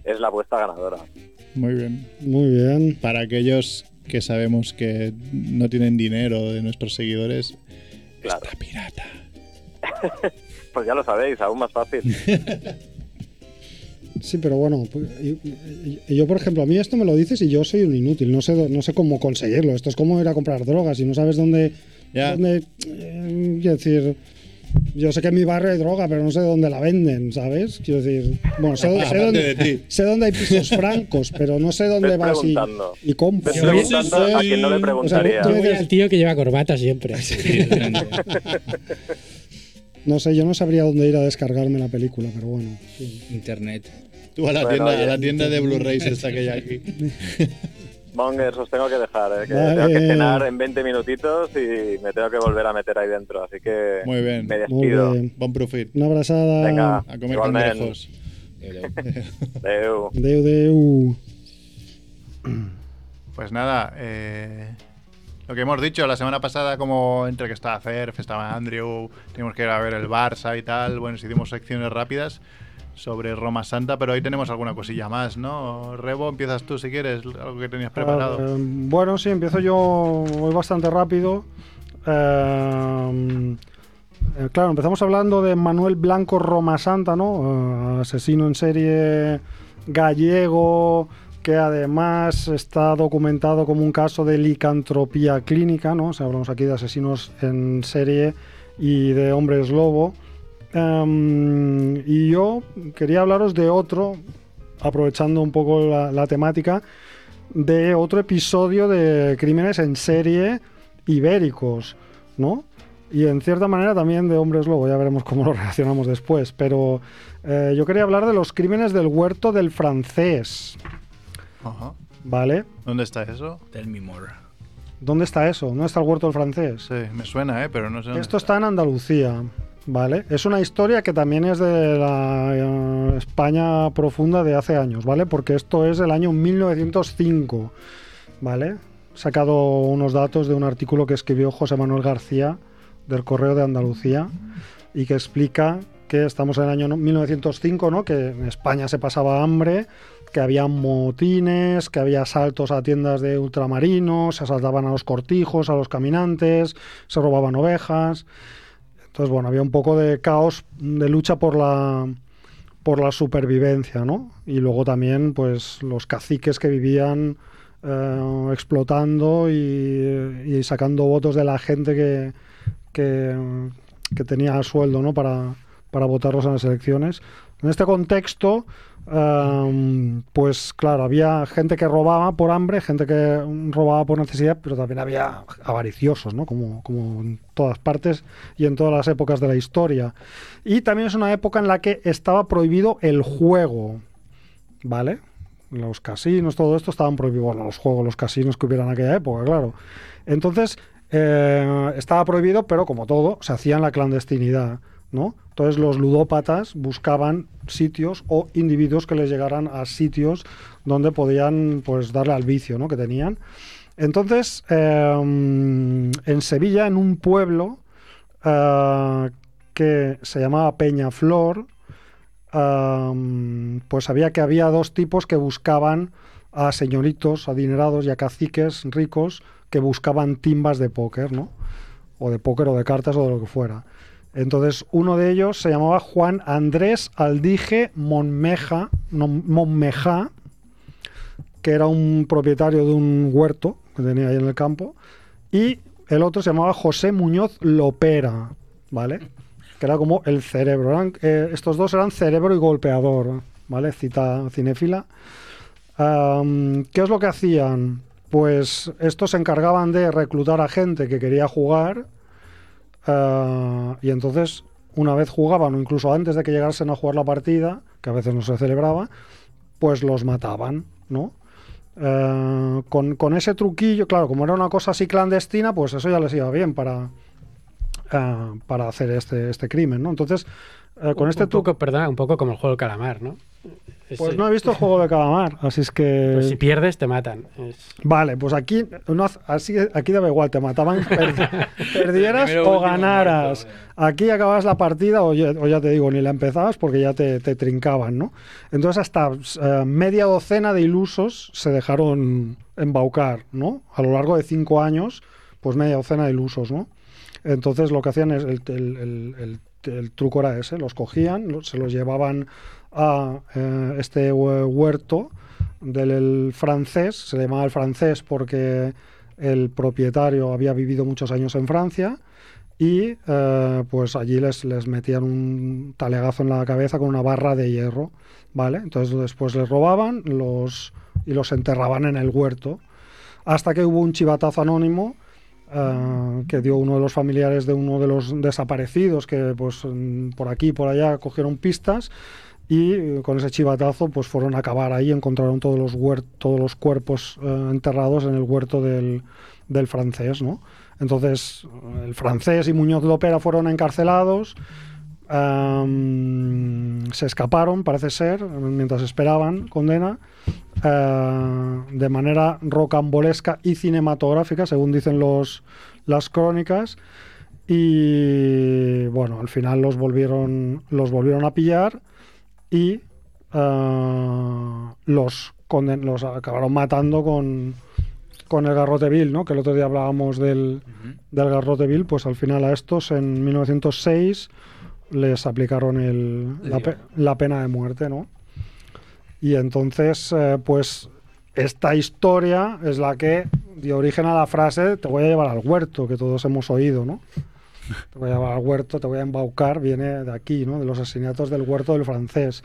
es la apuesta ganadora. muy bien. Muy bien. Para aquellos que sabemos que no tienen dinero de nuestros seguidores, Claro. está pirata. Pues ya lo sabéis, aún más fácil. Sí, pero bueno, pues, yo por ejemplo, a mí esto me lo dices y yo soy un inútil, no sé, no sé cómo conseguirlo. Esto es como ir a comprar drogas y no sabes dónde... Ya. dónde, eh, quiero decir, Yo sé que en mi barrio hay droga, pero no sé dónde la venden, ¿sabes? Quiero decir, bueno, sé, sé Aparte dónde, de ti. sé dónde hay pisos francos, pero no sé dónde Ves vas y, y compras. Ves Yo preguntando a quien no le O sea, preguntaría. tú- Yo voy al tío que lleva corbata siempre. No sé, yo no sabría dónde ir a descargarme la película, pero bueno. sí. Internet. Tú a la, Bueno, tienda, oye. a la tienda de Blu-rays esta que hay aquí. Mongers, os tengo que dejar, eh, que Vale. tengo que cenar en 20 minutitos y me tengo que volver a meter ahí dentro, así que Muy bien. me Muy despido. bien. Bon profit. Una abrazada. Venga, A comer cangrejos. Adeu. Deu, deu. Pues nada, eh, lo que hemos dicho la semana pasada, como entre que estaba Cerf, estaba Andrew, teníamos que ir a ver el Barça y tal, bueno, hicimos secciones rápidas sobre Roma Santa, pero hoy tenemos alguna cosilla más, ¿no? Rebo, empiezas tú si quieres, algo que tenías preparado. Eh, bueno, sí, empiezo yo. Voy bastante rápido. Eh, eh, claro, empezamos hablando de Manuel Blanco Roma Santa, ¿no? Asesino en serie gallego que además está documentado como un caso de licantropía clínica, ¿no? O sea, hablamos aquí de asesinos en serie y de hombres lobo. Em, y yo quería hablaros de otro, aprovechando un poco la, la temática, de otro episodio de crímenes en serie ibéricos, ¿no? Y en cierta manera también de hombres lobo, ya veremos cómo lo relacionamos después. Pero eh, yo quería hablar de los crímenes del huerto del francés, Ajá. ¿vale? ¿Dónde está eso? Tell me more. ¿Dónde está eso? ¿Dónde está el huerto del francés? Sí, me suena, ¿eh? Pero no sé dónde Esto está en Andalucía, ¿vale? Es una historia que también es de la eh, España profunda de hace años, ¿vale? Porque esto es del año 1905, ¿vale? He sacado unos datos de un artículo que escribió José Manuel García del Correo de Andalucía y que explica que estamos en el año 1905, ¿no? Que en España se pasaba hambre, que había motines, que había asaltos a tiendas de ultramarinos, se asaltaban a los cortijos, a los caminantes, se robaban ovejas. Entonces, bueno, había un poco de caos, de lucha por la por la supervivencia, ¿no? Y luego también, pues, los caciques que vivían eh, explotando y, sacando votos de la gente que, que, que tenía sueldo, ¿no? Para, para votarlos en las elecciones. En este contexto, em, pues claro, había gente que robaba por hambre, gente que robaba por necesidad, pero también había avariciosos, ¿no? Como, en todas partes y en todas las épocas de la historia. Y también es una época en la que estaba prohibido el juego, ¿vale? Los casinos, todo esto estaban prohibidos. Bueno, los juegos, los casinos que hubiera en aquella época, claro. Entonces, eh, estaba prohibido, pero como todo, se hacía en la clandestinidad, Entonces los ludópatas buscaban sitios o individuos que les llegaran a sitios donde podían pues darle al vicio, ¿no? Que tenían. Entonces, eh, en Sevilla, en un pueblo eh, que se llamaba Peñaflor, eh, pues sabía que había dos tipos que buscaban a señoritos adinerados y a caciques ricos que buscaban timbas de póker, ¿no? O de póker o de cartas o de lo que fuera. Entonces, uno de ellos se llamaba Juan Andrés Aldige Monmeja, Monmeja, que era un propietario de un huerto que tenía ahí en el campo, y el otro se llamaba José Muñoz Lopera, ¿vale? Que era como el cerebro. Eh, estos dos eran cerebro y golpeador, ¿vale? Cita cinéfila. ¿Qué es lo que hacían? Pues estos se encargaban de reclutar a gente que quería jugar y entonces una vez jugaban o incluso antes de que llegasen a jugar la partida, que a veces no se celebraba, pues los mataban, ¿no? Eh, con, con ese truquillo, claro, como era una cosa así clandestina, pues eso ya les iba bien para, ah, para hacer este, este crimen, ¿no? Entonces, eh, con un, este truco... perdona, un poco como el juego del calamar, ¿no? Es, Pues no he visto juego de calamar, así es que... pues si pierdes, te matan. Es- Vale, pues aquí, no así, aquí daba igual, te mataban, per- perdieras o ganaras. muerto, Aquí acababas la partida o ya, o ya te digo, ni la empezabas porque ya te, te trincaban, ¿no? Entonces hasta eh, media docena de ilusos se dejaron embaucar, ¿no? A lo largo de cinco años, pues media docena de ilusos, ¿no? Entonces lo que hacían es, el, el- el- el- el truco era ese, los cogían, se los llevaban a eh, este hue- huerto del el francés, se llamaba el francés porque el propietario había vivido muchos años en Francia y eh, pues allí les, les metían un talegazo en la cabeza con una barra de hierro, ¿vale? Entonces después les robaban los, y los enterraban en el huerto, hasta que hubo un chivatazo anónimo eh, que dio uno de los familiares de uno de los desaparecidos que pues por aquí y por allá cogieron pistas y eh, con ese chivatazo pues fueron a acabar ahí encontraron todos los todos los cuerpos eh, enterrados en el huerto del, del francés no entonces el francés y Muñoz Lopera fueron encarcelados Se escaparon parece ser mientras esperaban condena eh, de manera rocambolesca y cinematográfica según dicen los las crónicas y bueno al final los volvieron los volvieron a pillar y eh, los, conden- los acabaron matando con, con el garrote vil, ¿no? Que el otro día hablábamos del, Ujú. del garrote vil, pues al final a estos en 1906 les aplicaron el, la, Sí. pe- la pena de muerte, ¿no? Y entonces, eh, pues esta historia es la que dio origen a la frase te voy a llevar al huerto, que todos hemos oído, ¿no? Te voy a llevar al huerto, te voy a embaucar, viene de aquí, ¿no? De los asesinatos del huerto del francés.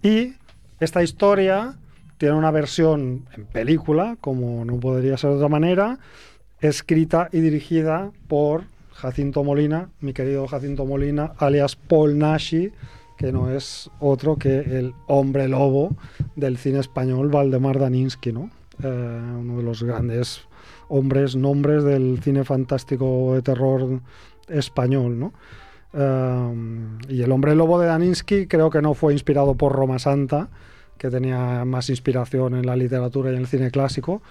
Y esta historia tiene una versión en película, como no podría ser de otra manera, escrita y dirigida por Jacinto Molina, mi querido Jacinto Molina, alias Paul Nashi, que no es otro que el hombre lobo del cine español, Valdemar Daninsky, ¿no? Eh, uno de los grandes hombres, nombres del cine fantástico de terror español, ¿no? Eh, y el hombre lobo de Daninsky creo que no fue inspirado por Roma Santa, que tenía más inspiración en la literatura y en el cine clásico,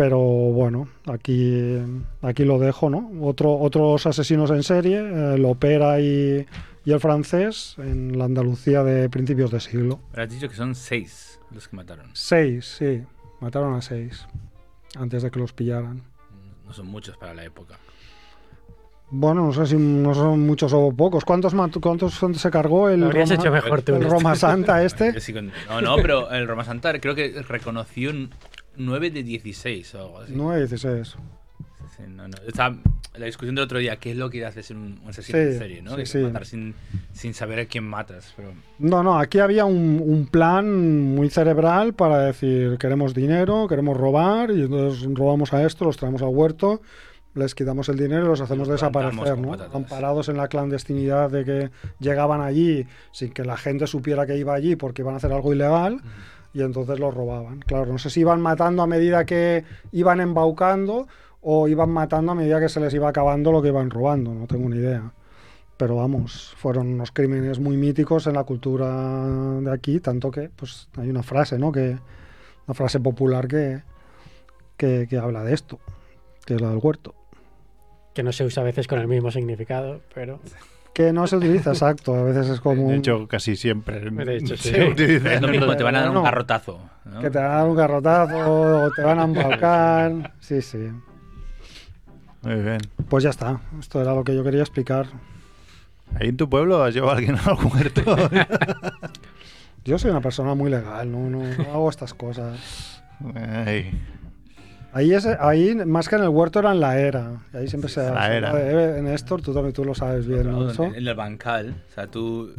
pero bueno, aquí, aquí lo dejo, ¿no? Otro, otros asesinos en serie, eh, Lopera y, y el francés, en la Andalucía de principios de siglo. Pero has dicho que son seis los que mataron. Seis, sí, mataron a seis, antes de que los pillaran. No son muchos para la época. Bueno, no sé si no son muchos o pocos. ¿Cuántos, cuántos se cargó el, Roma, hecho mejor tú. el en esto. Roma Santa este? No, no, pero el Roma Santa creo que reconoció un 9 de 16 o algo así. 9, 16. Sí, no, no. Está la discusión del otro día, ¿qué es lo que hace ser un, asesino Sí, en serie? ¿no? sí, Que. Matar sin, sin saber a quién matas. Pero No, no, aquí había un, un plan muy cerebral para decir, queremos dinero, queremos robar, y entonces robamos a esto, los traemos al huerto, les quitamos el dinero y los hacemos los desaparecer, ¿no? Amparados en la clandestinidad de que llegaban allí sin que la gente supiera que iba allí porque iban a hacer algo ilegal y entonces los robaban. Claro, no sé si iban matando a medida que iban embaucando o iban matando a medida que se les iba acabando lo que iban robando, no tengo ni idea. Pero vamos, fueron unos crímenes muy míticos en la cultura de aquí, tanto que pues hay una frase, ¿no? Que, una frase popular que, que, que habla de esto, que es la del huerto. Que no se usa a veces con el mismo significado, pero Que no se utiliza exacto, a veces es como De hecho, casi siempre. De hecho, sí. se utiliza. es lo mismo, te van a dar un garrotazo. ¿no? que te van a dar un garrotazo o te van a embaucar. Sí, sí. Muy bien. Pues ya está, esto era lo que yo quería explicar. ¿Ahí en tu pueblo has llevado a alguien al huerto? Yo soy una persona muy legal, no, no, no hago estas cosas. Ay. Ahí, es, ahí, más que en el huerto, era en la era. Y ahí siempre se la era. habla de- En Néstor, tú también tú lo sabes bien, ¿no? En-. En el bancal. O sea, tú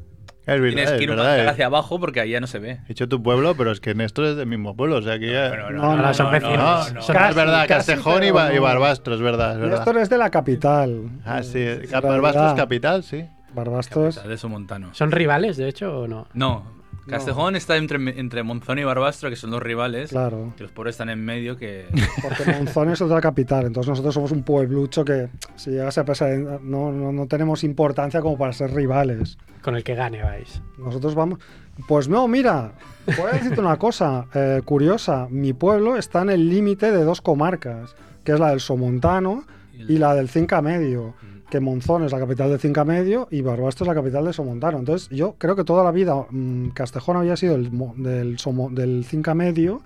Es verdad, tienes que ir un bancal eh. hacia abajo porque allá no se ve. He dicho tu pueblo, pero es que Néstor es del mismo pueblo, o sea que ya... Pero No, no, no, son vecinos. No, es Casi, verdad, Castejón y, pero Ba- y no. Barbastro, es verdad, es verdad. Néstor es de la capital. Ah, sí, En Barbastro es capital, sí. Barbastro es- De eso montano. ¿son rivales, de hecho, o no? No. Castejón está entre, entre Monzón y Barbastro, que son los rivales. Claro. Que los pobres están en medio, que... Porque Monzón es otra capital, entonces nosotros somos un pueblucho que si llegase a pasar, no, no, no tenemos importancia como para ser rivales. Con el que gane vais. Nosotros vamos. Pues no, mira, voy a decirte una cosa eh, curiosa. Mi pueblo está en el límite de dos comarcas, que es la del Somontano y la del Cinca Medio. Que Monzón es la capital del Cinca Medio y Barbastro es la capital de Somontano. Entonces, yo creo que toda la vida mm, Castejón había sido el del, Somo- del Cinca Medio,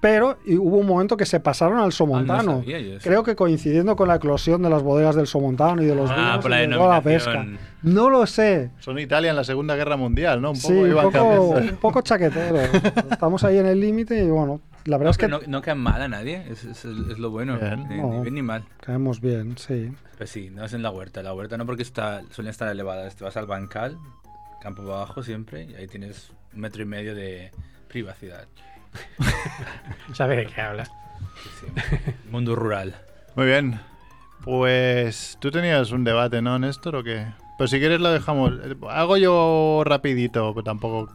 pero y hubo un momento que se pasaron al Somontano. eso. creo que coincidiendo con la eclosión de las bodegas del Somontano y de los Ah, vinos la y de toda la denominación. pesca. No lo sé. Son Italia en la Segunda Guerra Mundial, ¿no? Un Sí, poco un iban poco, cambiando. un poco chaquetero. Estamos ahí en el límite y bueno, la verdad es que no, no cae mal a nadie, es, es- es lo bueno. Bien. Ni, No. ni bien ni mal. caemos bien, sí. Pues sí, no es en la huerta. La huerta no porque está, suelen estar elevadas. Te vas al bancal, campo abajo siempre, y ahí tienes un metro y medio de privacidad. ¿Sabe de qué habla? Sí, sí. Mundo rural. Muy bien. Pues tú tenías un debate, ¿no, Néstor? ¿O qué? Pues si quieres lo dejamos. Hago yo rapidito, pero tampoco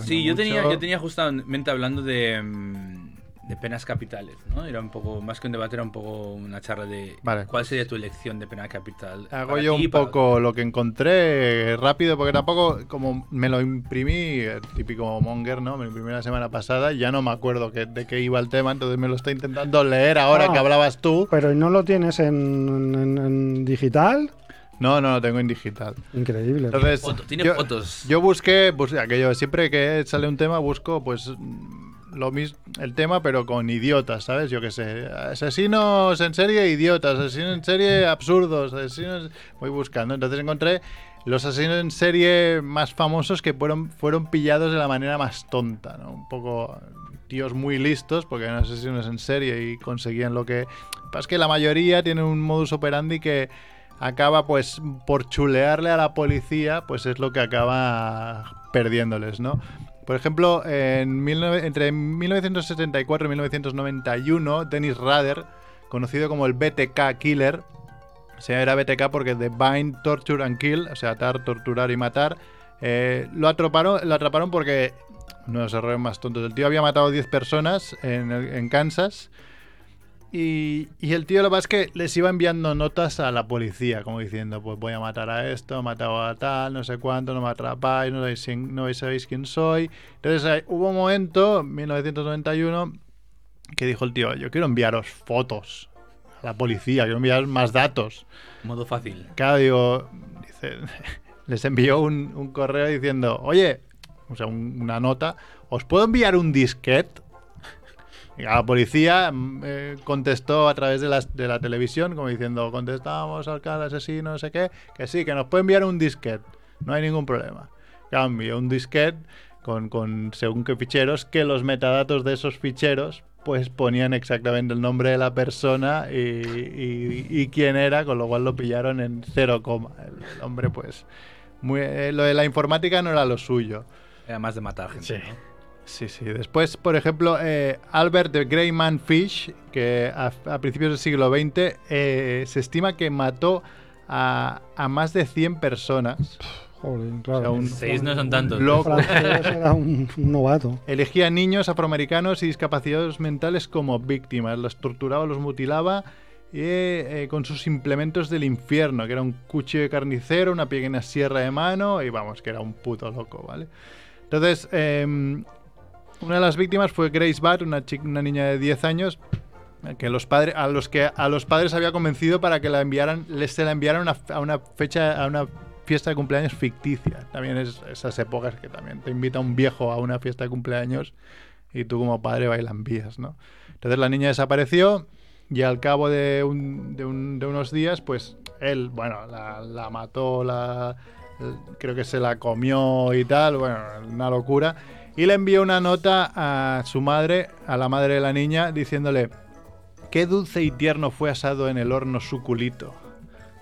Sí, yo tenía, yo tenía justamente hablando de, mm, de penas capitales, ¿no? Era un poco, más que un debate, era un poco una charla de Vale. cuál sería tu elección de pena capital. Hago yo ti un para poco lo que encontré rápido, porque tampoco, como me lo imprimí, el típico Monger, ¿no? Me lo imprimí la semana pasada ya no me acuerdo que- de qué iba el tema, entonces me lo estoy intentando leer ahora Ah. que hablabas tú. Pero ¿y no lo tienes en, en- en digital? No, no lo tengo en digital. Increíble. Entonces, Foto, tiene yo, fotos. yo busqué, pues aquello, siempre que sale un tema busco, pues lo mismo, el tema, pero con idiotas, ¿sabes? Yo qué sé, asesinos en serie idiotas, asesinos en serie absurdos, asesinos, voy buscando. Entonces encontré los asesinos en serie más famosos que fueron, fueron pillados de la manera más tonta, ¿no? Un poco tíos muy listos, porque eran asesinos en serie y conseguían lo que... Es que la mayoría tienen un modus operandi que acaba pues por chulearle a la policía, pues es lo que acaba perdiéndoles, ¿no? Por ejemplo, en 19 entre 1974 y 1991, Dennis Rader, conocido como el BTK Killer, o sea, era BTK porque de Bind, Torture and Kill, o sea, atar, torturar y matar, eh, lo, atraparon, lo atraparon porque, de los errores más tontos, el tío había matado 10 personas en Kansas y, y el tío lo que pasa es que les iba enviando notas a la policía, como diciendo, pues voy a matar a esto, he matado a tal, no sé cuánto, no me atrapáis, no sabéis, quién- no sabéis quién soy. Entonces hubo un momento, en 1991, que dijo el tío, yo quiero enviaros fotos a la policía, quiero enviaros más datos. Modo fácil. Claro, digo, dice, les envió un, un correo diciendo, oye, o sea, un- una nota, ¿os puedo enviar un disquete? La policía mm, eh, contestó a través de, la televisión, como diciendo, contestamos al al asesino, no sé qué, que sí, que nos puede enviar un disquete, no hay ningún problema. Envió un disquete con, con según qué ficheros, que los metadatos de esos ficheros pues ponían exactamente el nombre de la persona y, y- y quién era, con lo cual lo pillaron en cero coma. El, el hombre pues... Muy, eh, lo de la informática no era lo suyo. Era más de matar gente. Sí. ¿no? Sí, sí. Después, por ejemplo, eh, Albert de Greyman Fish, que a, a principios del siglo XX eh, se estima que mató a, a más de 100 personas. Joder, claro. O sea, un- Seis no son tantos. Loco. era un, un novato. Elegía niños afroamericanos y discapacitados mentales como víctimas. Los torturaba, los mutilaba y, eh, con sus implementos del infierno, que era un cuchillo de carnicero, una pequeña sierra de mano y vamos, que era un puto loco, ¿vale? Entonces, em, una de las víctimas fue Grace Bat, una, chi- una niña de 10 años, que los padres, a los que a los padres había convencido para que la enviaran, les se la enviaran a una, fecha, a una fiesta de cumpleaños ficticia. También es esas épocas que también te invita un viejo a una fiesta de cumpleaños y tú como padre la envías, ¿no? Entonces la niña desapareció y al cabo de un- de unos días, pues él, bueno, la, la mató, la, creo que se la comió y tal, bueno, una locura. Y le envió una nota a su madre, a la madre de la niña, diciéndole, qué dulce y tierno fue asado en el horno su culito.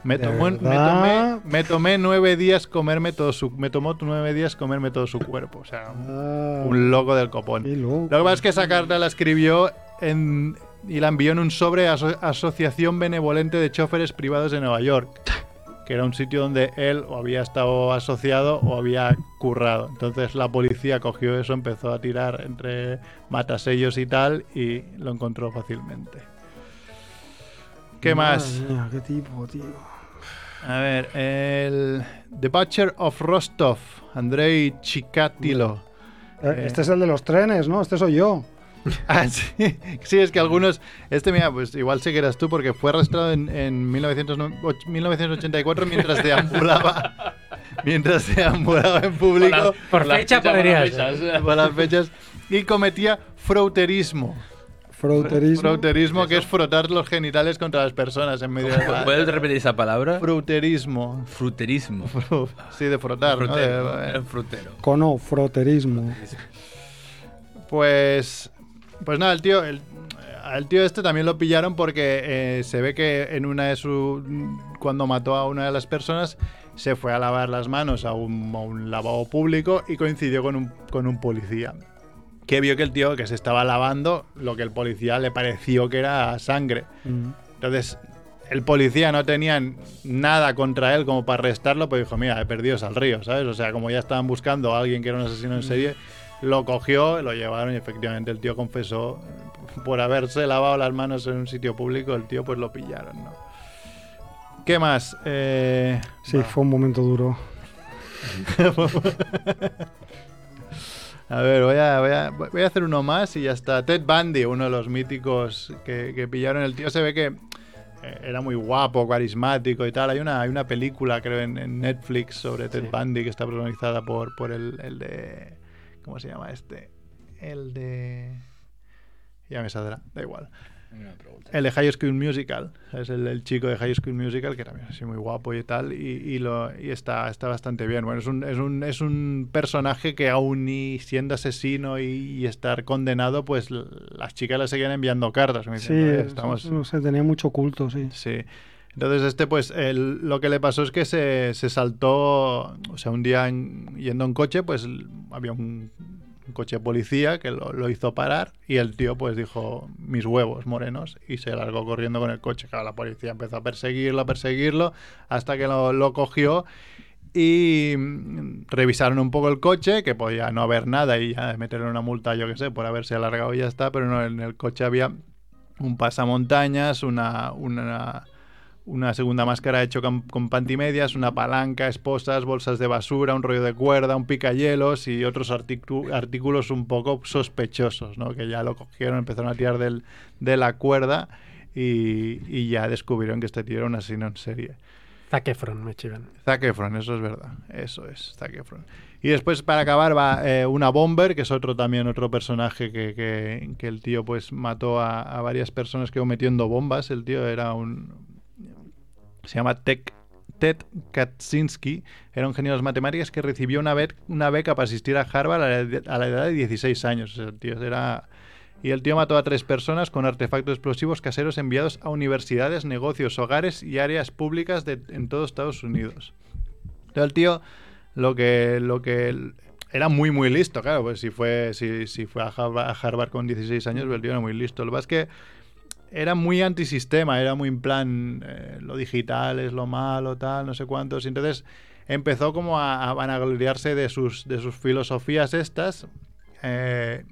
Me ¿De tomó, me, tomé, me tomé nueve días comerme todo su, me tomó nueve días comerme todo su cuerpo, o sea, un, Ah, un loco del copón. loco. Lo que pasa es que esa carta la escribió en, y la envió en un sobre a Aso- Asociación Benevolente de Choferes Privados de Nueva York, que era un sitio donde él o había estado asociado o había currado. Entonces la policía cogió eso, empezó a tirar entre matasellos y tal y lo encontró fácilmente. ¿Qué más? Madre mía, qué tipo, tío. A ver, el The Butcher of Rostov, Andrei Chikatilo. Eh, Este es el de los trenes, ¿no? Este soy yo. Ah, sí. Sí, es que algunos. Este, mira, pues igual sé que eras tú porque fue arrestado en, en 1909 1984 mientras deambulaba. mientras deambulaba en público Por la fecha por podría las ser. fechas. por las fechas y cometía frauterismo. Frouterismo. Frauterismo, que es frotar los genitales contra las personas en medio de la- ¿Puedes repetir esa palabra? Fruterismo. Fruterismo. Sí, de frotar, ¿no? Frutero. De- Era frutero. Cono, froterismo. Pues Pues nada, el tío, el, al tío este también lo pillaron porque eh, se ve que en una de sus. Cuando mató a una de las personas, se fue a lavar las manos a un, a un lavabo público y coincidió con un, con un policía. Que vio que el tío que se estaba lavando, lo que el policía le pareció que era sangre. Mm. Entonces, el policía no tenía nada contra él como para arrestarlo, pues dijo, mira, he perdido al río, ¿sabes? O sea, como ya estaban buscando a alguien que era un asesino en serie, lo cogió, lo llevaron y efectivamente el tío confesó por haberse lavado las manos en un sitio público, el tío pues lo pillaron, ¿no? ¿Qué más? Eh, Sí, fue un momento duro. A ver, voy a, voy, a, voy a hacer uno más y ya está. Ted Bundy, uno de los míticos que, que pillaron. El tío se ve que eh, era muy guapo, carismático y tal. Hay una, hay una película, creo, en, en Netflix sobre Ted Sí. Bundy que está protagonizada por, por el, el de... ¿Cómo se llama este? El de... Ya me saldrá, da igual. El de High School Musical, es el, el chico de High School Musical, que también es así muy guapo y tal, y, y lo, y está, está bastante bien. Bueno, es un, es, un, es un personaje que aún y siendo asesino y, y estar condenado, pues las chicas le seguían enviando cartas. como Sí, diciendo, "Eh, estamos... no sé, tenía mucho culto, sí. Sí. Entonces este, pues, lo que le pasó es que se, se saltó, o sea, un día en- yendo en coche, pues había un, coche policía que lo, hizo parar y el tío, pues, dijo, mis huevos morenos, y se largó corriendo con el coche. Claro, la policía empezó a perseguirlo, a perseguirlo, hasta que lo, lo cogió y mm, revisaron un poco el coche, que podía no haber nada y ya meterle una multa, yo que sé, por haberse alargado y ya está, pero no, en el coche había un pasamontañas, una, una, una segunda máscara hecho con, con pantimedias, una palanca, esposas, bolsas de basura, un rollo de cuerda, un picayelos y otros artículos un poco sospechosos, ¿no? Que ya lo cogieron, empezaron a tirar del, de la cuerda y, y ya descubrieron que este tío era un asesino en serie. Zac Efron, me chivan. Zac Efron, eso es verdad. Eso es, Zac Efron. Y después, para acabar, va eh, una Bomber, que es otro también otro personaje que, que- que el tío pues mató a, a varias personas que iba metiendo bombas. El tío era un... Se llama Ted, Ted Kaczynski. Era un genio de las matemáticas que recibió una, be- una beca para asistir a Harvard a la, edad de 16 años. El tío era... Y el tío mató a tres personas con artefactos explosivos caseros enviados a universidades, negocios, hogares y áreas públicas de- en todo Estados Unidos. Entonces el tío lo que, lo que era muy muy listo, claro, pues si fue, si, si fue a Harvard, a Harvard con 16 años, pues el tío era muy listo. Lo que pasa es que era muy antisistema, era muy en plan eh, lo digital es lo malo, tal, no sé cuántos. Y entonces empezó como a, a vanagloriarse de sus, de sus filosofías estas. eh,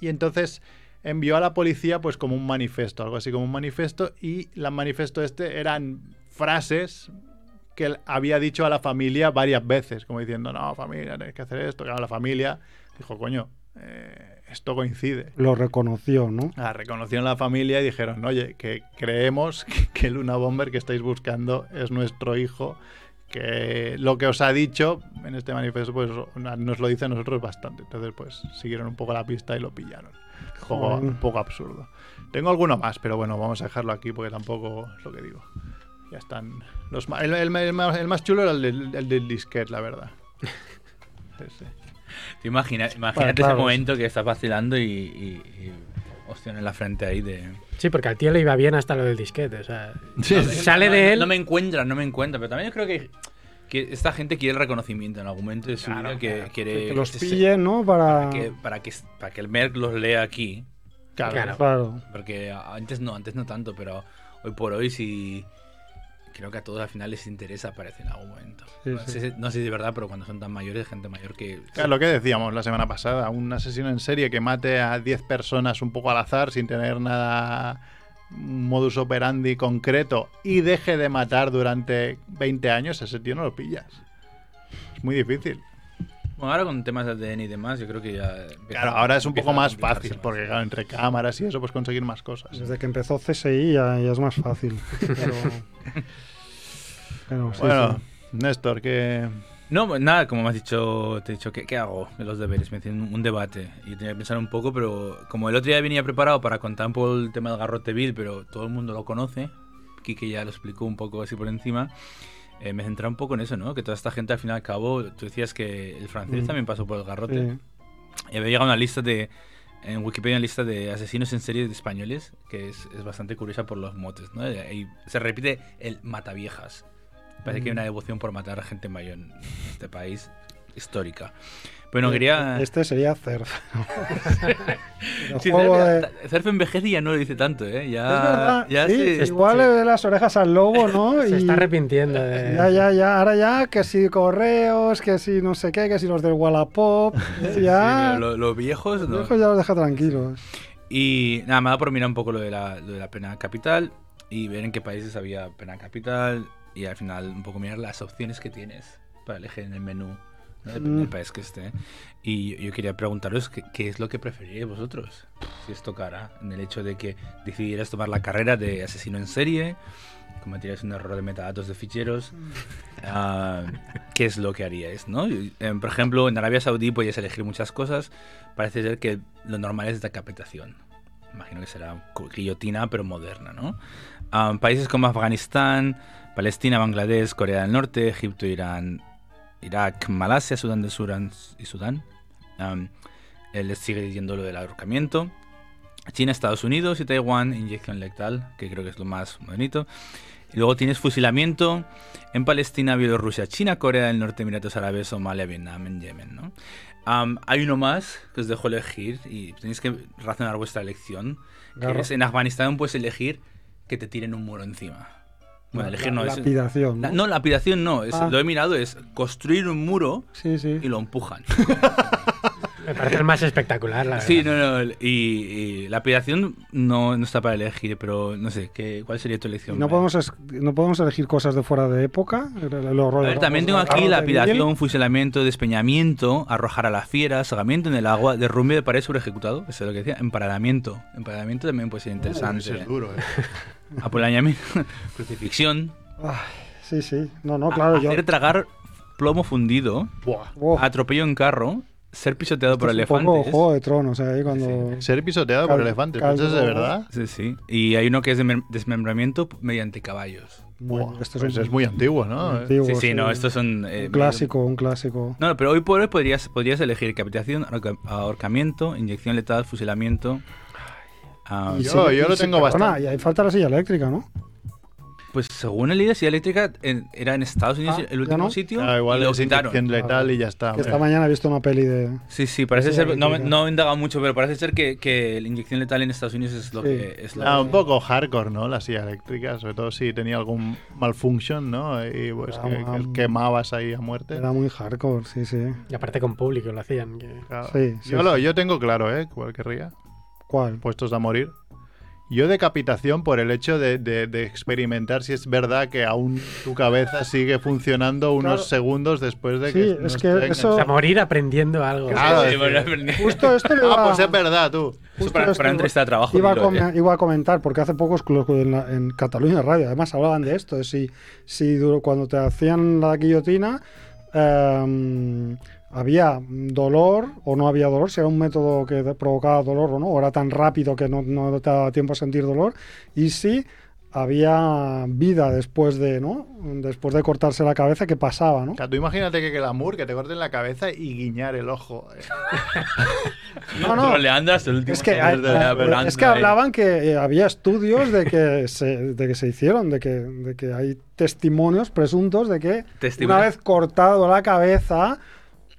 y entonces envió a la policía pues como un manifiesto, algo así como un manifiesto. Y el manifiesto este eran frases que había dicho a la familia varias veces, como diciendo, no, familia, tenéis que hacer esto. Claro, la familia dijo, coño, eh, esto coincide. Lo reconoció, ¿no? Ah, reconocieron la familia y dijeron, oye, que creemos que, que el Luna Bomber que estáis buscando es nuestro hijo, que lo que os ha dicho en este manifiesto pues nos lo dice a nosotros bastante. Entonces pues siguieron un poco la pista y lo pillaron. Joder. un poco absurdo. Tengo alguno más, pero bueno, vamos a dejarlo aquí porque tampoco es lo que digo. Ya están. Los, el, el- el más, el más chulo era el del, el del disquete, la verdad. Sí, sí. Te imagina- imagínate claro. ese momento que estás vacilando y, y, y hostia en la frente ahí de... Sí, porque al tío le iba bien hasta lo del disquete. O sea, Sí, no- sí. sale no, de él. No me encuentra, no me encuentra, pero también yo creo que, que esta gente quiere el reconocimiento en algún momento de su Claro, vida, que claro. quiere... Que los pillen, ¿no? Para... que- para, que, para que el Merck los lea aquí. Claro. Claro. Claro. Porque antes no, antes no tanto, pero hoy por hoy sí. Creo que a todos al final les interesa aparecer en algún momento. Sí, no, sí. Sé, no sé si de verdad, pero cuando son tan mayores, gente mayor que. Claro, lo que decíamos la semana pasada, un asesino en serie que mate a 10 personas un poco al azar sin tener nada un modus operandi concreto y deje de matar durante 20 años, ese tío no lo pillas. Es muy difícil. Bueno, ahora con temas de ADN y demás, yo creo que ya. empieza- Claro, ahora es un poco más fácil, más. porque claro, entre cámaras y eso puedes conseguir más cosas. Desde que empezó CSI ya, ya es más fácil. Pero, pero sí, bueno, sí. Néstor, que... No, pues nada, como me has dicho, te he dicho, ¿qué, qué hago de los deberes? Me hacen un, un debate y tenía que pensar un poco, pero como el otro día venía preparado para contar un poco el tema del garrote vil, pero todo el mundo lo conoce, Kike ya lo explicó un poco así por encima, eh, me centré un poco en eso, ¿no? Que toda esta gente al fin y al cabo, tú decías que el francés Mm. también pasó por el garrote. Sí. Y había llegado una lista de en Wikipedia una lista de asesinos en serie de españoles que es, es bastante curiosa por los motes, ¿no? Y se repite el mataviejas. Parece que hay una devoción por matar a gente mayor en este país histórica. Bueno, quería... Este sería Cerf. El Sí, de- Cerf envejece y ya no lo dice tanto, ¿eh? Ya, Es verdad, ya sí, se- igual le ve las orejas al lobo, ¿no? Se Y- está arrepintiendo de... Ya, ya, ya, ahora ya, que si correos, que si no sé qué, que si los del Wallapop, Sí, ya, los viejos, los no. viejos ya los deja tranquilos. Y nada, me da por mirar un poco lo de, la, lo de la pena capital y ver en qué países había pena capital y al final un poco mirar las opciones que tienes para elegir en el menú, ¿no? depende del país que esté. Y yo quería preguntaros qué, qué es lo que preferiríais vosotros, si os tocara, en el hecho de que decidieras tomar la carrera de asesino en serie, cometerías un error de metadatos de ficheros, ah, ¿qué es lo que haríais? ¿no? Eh, por ejemplo, en Arabia Saudí podías elegir muchas cosas, parece ser que lo normal es decapitación. Imagino que será guillotina, pero moderna, ¿no? Ah, países como Afganistán, Palestina, Bangladesh, Corea del Norte, Egipto, Irán, Irak, Malasia, Sudán del Sur y Sudán. Eh, les sigue diciendo lo del ahorcamiento. China, Estados Unidos y Taiwán, inyección letal, que creo que es lo más bonito. Y luego tienes fusilamiento en Palestina, Bielorrusia, China, Corea del Norte, Emiratos Árabes, Somalia, Vietnam, en Yemen, ¿no? Hay uno más que os dejo elegir y tenéis que razonar vuestra elección. Que es en Afganistán puedes elegir que te tiren un muro encima. Bueno, La- elegir no la es... lapidación, La- ¿no? no, lapidación no, es, Ah. lo he mirado, es construir un muro Sí, sí. y lo empujan. Me parece el más espectacular, la Sí, verdad. no, no, y, y lapidación no, no está para elegir, pero no sé, ¿qué, ¿cuál sería tu elección? No podemos, es- no podemos elegir cosas de fuera de época. El- el horror A ver, también tengo aquí lapidación, fusilamiento, despeñamiento, arrojar a la fiera, sogamiento en el agua, derrumbe de pared sobre ejecutado, eso es lo que decía, emparedamiento. Emparedamiento también puede ser Ese interesante. es duro, ¿eh? Apolañamiento, crucifixión, Ay, sí, sí. No, no, claro, yo. hacer tragar plomo fundido, Oh, atropello en carro, ser pisoteado por esto es un poco elefantes. Juego de Tronos, ahí cuando. Ser pisoteado por Cal- elefantes. caldo- ¿Eso es de verdad? Sí, sí. Y hay uno que es de desmembramiento mediante caballos. Bueno, Buah, esto pues un- es muy antiguo, ¿no? antiguo, sí, sí, no, estos son... eh, Un clásico, un clásico. No, no, pero hoy por hoy podrías, podrías elegir decapitación, ahorca- ahorcamiento, inyección letal, fusilamiento. Ah, Y Yo- sí, yo lo sí, tengo perdona, bastante. Y ahí falta la silla eléctrica, ¿no? pues según el líder, silla eléctrica en- era en Estados Unidos Ah, el ¿ya último no? sitio Ah, igual y lo es quitaron. inyección letal y ya está. Que esta mañana he visto una peli de. Sí, sí, parece ser... No, no he indagado mucho, pero parece ser que, que la inyección letal en Estados Unidos es lo Sí. que... Es lo Ah, que- un poco hardcore, ¿no? La silla eléctrica, sobre todo si tenía algún malfunction, ¿no? Y pues Ah, que, que ah, quemabas ahí a muerte. Era muy hardcore, sí, sí. Y aparte con público lo hacían. que- Claro. Sí, sí, yo, lo- yo tengo claro, ¿eh? ¿Cuál querría? ¿Cuál? Puestos a morir. Yo decapitación por el hecho de, de- de experimentar si es verdad que aún tu cabeza sigue funcionando unos Claro. segundos después de Sí, que... es no que eso- O sea, morir aprendiendo algo. Claro, Sí, es decir, Justo esto le Ah, iba, pues es verdad, tú. justo para, esto para de trabajo. iba, a iba comentar, porque hace poco escu- en, la- en Cataluña Radio, además hablaban de esto, de si, si cuando te hacían la guillotina em, había dolor o no había dolor, si era un método que provocaba dolor o no, o era tan rápido que no, no te daba tiempo a sentir dolor, y si había vida después de, ¿no? Después de cortarse la cabeza, ¿qué pasaba, no? Claro, tú imagínate que el amor que te corten la cabeza y guiñar el ojo. No, no. Hasta el último Es que, la hay- volante es que hablaban que eh, había estudios de que se, de que se hicieron, de que, de que hay testimonios presuntos de que una vez cortado la cabeza,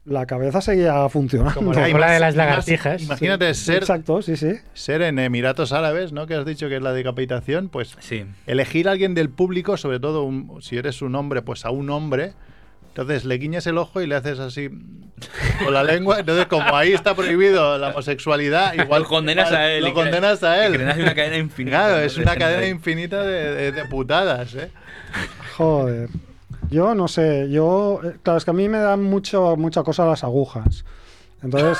la cabeza seguía funcionando. Como la más- de las lagartijas. Imagínate ser, Exacto, sí, sí. ser en Emiratos Árabes, ¿no? Que has dicho que es la decapitación, pues Sí. elegir a alguien del público, sobre todo un- si eres un hombre, pues a un hombre. Entonces le guiñas el ojo y le haces así con la lengua. Entonces, como ahí está prohibido la homosexualidad, igual Lo condenas igual a él. Lo condenas a y él. creas una cadena infinita. Claro, es una cadena infinita de, de- de putadas, ¿eh? Joder. Yo no sé, yo. eh, Claro, es que a mí me dan mucho, mucha cosa las agujas. Entonces,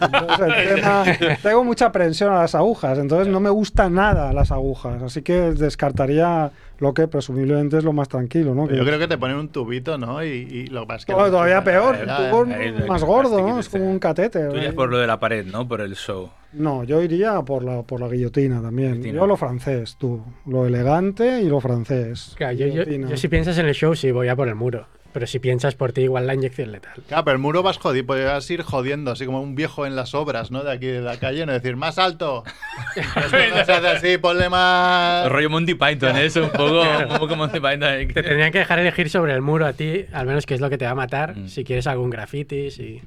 entonces el tema- tengo mucha aprensión a las agujas, entonces no me gustan nada las agujas, así que descartaría lo que presumiblemente es lo más tranquilo, ¿no? Que- Yo creo que te ponen un tubito, ¿no? Y, y lo que pasa es que. Todavía todavía peor, tubo más gordo, ¿no? Es como un catete. Tú irías ¿eh? por lo de la pared, ¿no? Por el show. No, yo iría por la, por la guillotina también. Guillotina. Yo lo francés, tú. Lo elegante y lo francés. Claro, yo, yo- yo si piensas en el show, sí, voy a por el muro. Pero si piensas por ti, igual la inyección letal. Claro, pero el muro vas jodido, podrías ir jodiendo, así como un viejo en las obras, ¿no? De aquí de la calle, no decir, más alto. Esto no se hace así, ponle más. Rollo Monty Python, eso, un poco, un poco Monty Python. eh, Te tendrían que dejar elegir sobre el muro a ti, al menos qué es lo que te va a matar, Mm. si quieres algún graffiti, si...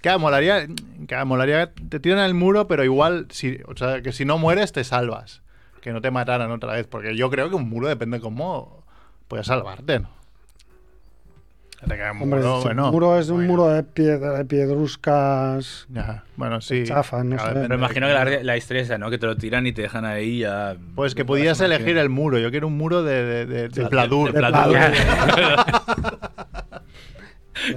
Claro, molaría, claro, molaría, te tiran el muro, pero igual, si, o sea, que si no mueres, te salvas. Que no te mataran otra vez, porque yo creo que un muro depende cómo puedes salvarte, ¿no? Hombre, muro, bueno, el muro es un bueno, muro de, piedra, de piedruscas. ya, bueno, sí. chafa, no Claro, sé. depende Pero imagino que la, la historia es esa, ¿no? Que te lo tiran y te dejan ahí ya. Pues que podías elegir el muro. Yo quiero un muro de, de, de, de pladur. de pladur.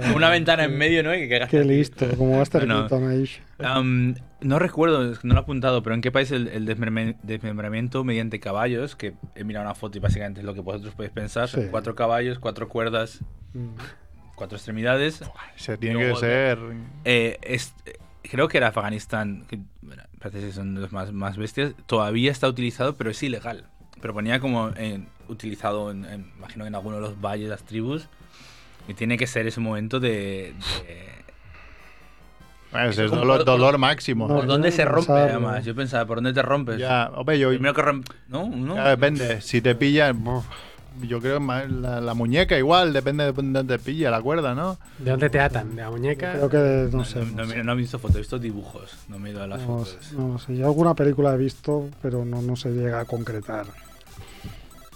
Ya. Una ventana en medio, ¿no? Y que Qué listo, como Buster Bueno. Keaton ahí. Am, no recuerdo, no lo he apuntado, pero ¿en qué país el, el desmembramiento- mediante caballos? Que he mirado una foto y básicamente es lo que vosotros podéis pensar. Son Sí. cuatro caballos, cuatro cuerdas, Mm. cuatro extremidades. Se tiene que ser. Eh, es- eh, creo que era Afganistán, que bueno, parece que son los más, más bestias. Todavía está utilizado, pero es ilegal. Pero ponía como en- utilizado, en, en- imagino que en alguno de los valles, las tribus. Y tiene que ser ese momento de. de- Bueno, ese es dolor, por- dolor máximo. No, ¿Por dónde se rompe, además? Yo pensaba, ¿por dónde te rompes? Ya, hombre, yo, Primero que rompe. ¿No? ¿No? ya depende. Si te pillan. buf, Yo creo más la, la muñeca igual, depende de dónde te pilla la cuerda, ¿no? ¿De dónde te atan? ¿De la muñeca? Creo que, no sé. No, no, no sé. no he visto fotos, he visto dibujos. No me he ido a las No fotos. sé, no sé. Yo alguna película he visto, pero no, no se llega a concretar.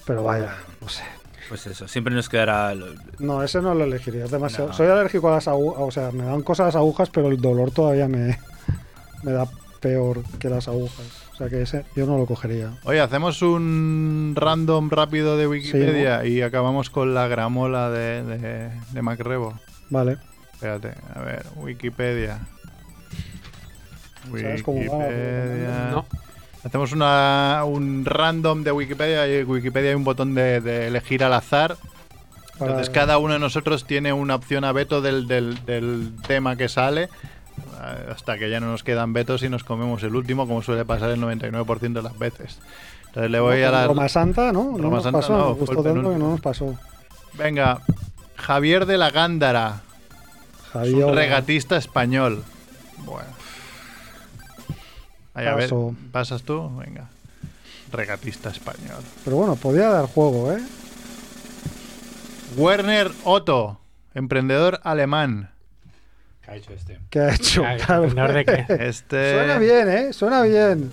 Pero vaya, no sé. Pues eso, siempre nos quedará. lo- No, ese no lo elegiría. Es demasiado. No. Soy alérgico a las agujas. O sea, me dan cosas las agujas, pero el dolor todavía me, me da peor que las agujas. O sea que ese yo no lo cogería. Oye, hacemos un random rápido de Wikipedia y acabamos con la gramola de, de, de Macrebo. Vale. Espérate, a ver, Wikipedia. ¿Sabes cómo va? Wikipedia. No. Hacemos una, un random de Wikipedia y en Wikipedia hay un botón de, de elegir al azar. Para- Entonces cada uno de nosotros tiene una opción a veto del, del- del tema que sale. eh, Hasta que ya no nos quedan vetos y nos comemos el último, como suele pasar el 99% de las veces. Entonces le voy a la... Roma Santa, ¿no? No Roma nos Santa pasó. no, el tanto que penúltimo. no nos pasó. Venga, Javier de la Gándara, es Javier. un regatista español. Bueno. Ay, a ver. ¿pasas tú? Venga. Regatista español. Pero bueno, podía dar juego, ¿eh? Werner Otto, emprendedor alemán. ¿Qué ha hecho este? ¿Qué ha hecho? Ah, Claro. ¿emprendedor de qué? Este Suena bien, ¿eh? Suena bien.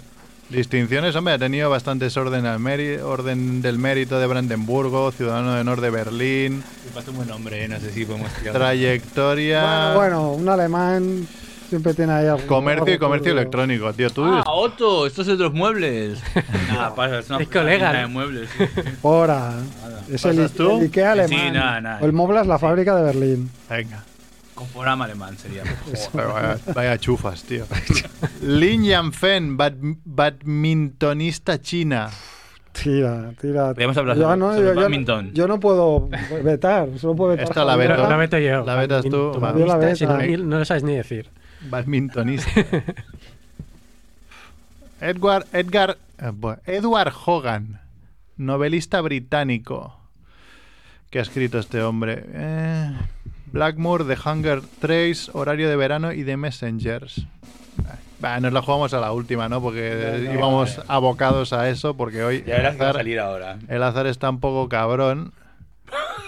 Distinciones, hombre, ha tenido bastantes orden, al orden del mérito de Brandenburgo, ciudadano de honor de Berlín, Me un buen nombre, ¿eh? no sé si podemos tirar. trayectoria, Bueno, bueno, un alemán siempre tiene ahí algún comercio y algo comercio electrónico, tío. Tú Ah, Otto, esto es de los muebles. Nada, pasa, es una Es colega, de muebles. Ahora, es el, ¿Pasas tú? el Ikea alemán. Sí, nada, nada. O el Moblas, la fábrica de Berlín. Venga. Con programa alemán sería. Joder, vaya, vaya chufas, tío. Lin Yanfen, bad- badmintonista china. Tira, tira. Podríamos hablar Yo no, sobre yo, yo- badminton. yo no puedo vetar, solo puedo vetar. Esta la veto. No meto yo. La vetas tú. Yo la veto. ni- no lo sabes ni decir. Badmintonista. Edward, Edgar, eh, Edward Hogan, novelista británico. ¿Qué ha escrito este hombre? Eh, Blackmore, The Hunger Trace, Horario de Verano y The Messengers. Va, nos la jugamos a la última, ¿no? Porque íbamos abocados a eso, porque hoy Ya el que azar, salir ahora. el azar está un poco cabrón.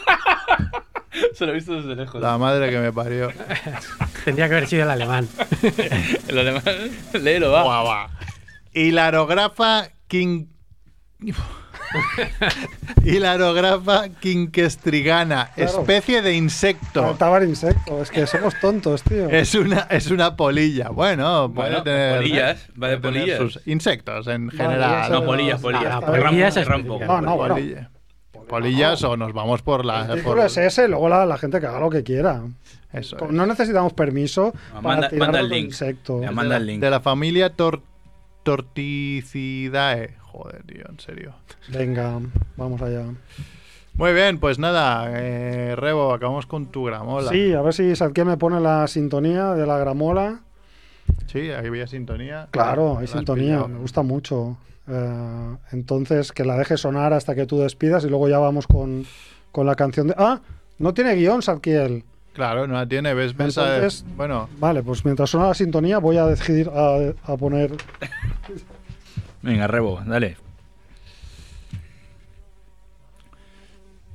Se lo he visto desde lejos. La madre que me parió. Tendría que haber sido el alemán. El alemán. Léelo, va. Guau, guau. Hilarografa King. Hilarografa quinquestrigana, Claro. especie de insecto. Faltaba el insecto, es que somos tontos, tío. Es una, es una polilla. Bueno, puede Bueno, tener. polillas, va de puede tener polillas. sus insectos en general. No, polillas, polillas. Ah, polillas rampo- es rampo. No, no, bueno. Polilla. Polillas o nos vamos por la. El por- es ese, luego la, la gente que haga lo que quiera. eso es. No necesitamos permiso No, para manda- tirar manda el link. insecto. Ya, de, manda la, el link. de la familia Tor- Torticidae. Joder, tío, en serio. Venga, vamos allá. Muy bien, pues nada, eh, Rebo, acabamos con tu gramola. Sí, a ver si Sadke me pone la sintonía de la gramola. Sí, aquí había sintonía. Claro, La hay sintonía, pillado. me gusta mucho. Eh, entonces, que la deje sonar hasta que tú despidas y luego ya vamos con, con la canción de... Ah, No tiene guion, Sadkiel. Claro, no la tiene, ves, bueno, Vale, pues mientras suena la sintonía voy a decidir a, a poner... Venga, Rebo, dale.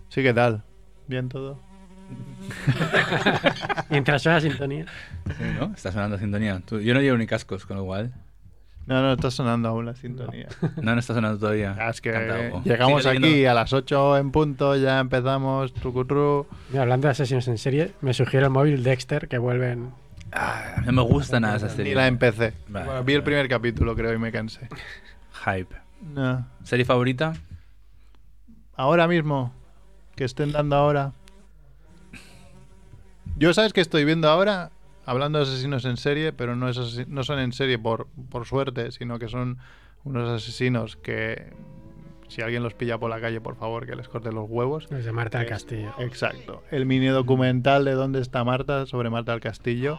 sí, ¿qué tal? Bien todo. Mientras suena la sintonía. Sí, ¿no? Está sonando sintonía. Tú- yo no llevo ni cascos, con lo cual. No, no, está sonando aún la sintonía. No, no está sonando todavía. Ah, es que llegamos Sigue aquí leyendo. a las 8 en punto, ya empezamos, trucutru. Mira, hablando de asesinos en serie, me sugiere el móvil Dexter que vuelven. Ah, no me gusta nada esa Ni serie. la empecé. Vale, Bueno, vi el primer capítulo, creo, y me cansé. Hype. No. ¿Serie favorita? Ahora mismo, que estén dando ahora. Yo, ¿sabes que estoy viendo ahora? Hablando de asesinos en serie, pero no, es no son en serie por, por suerte, sino que son unos asesinos que, si alguien los pilla por la calle, por favor, que les corte los huevos. Los de Marta del Es- Castillo. Exacto. El mini documental de dónde está Marta sobre Marta del Castillo,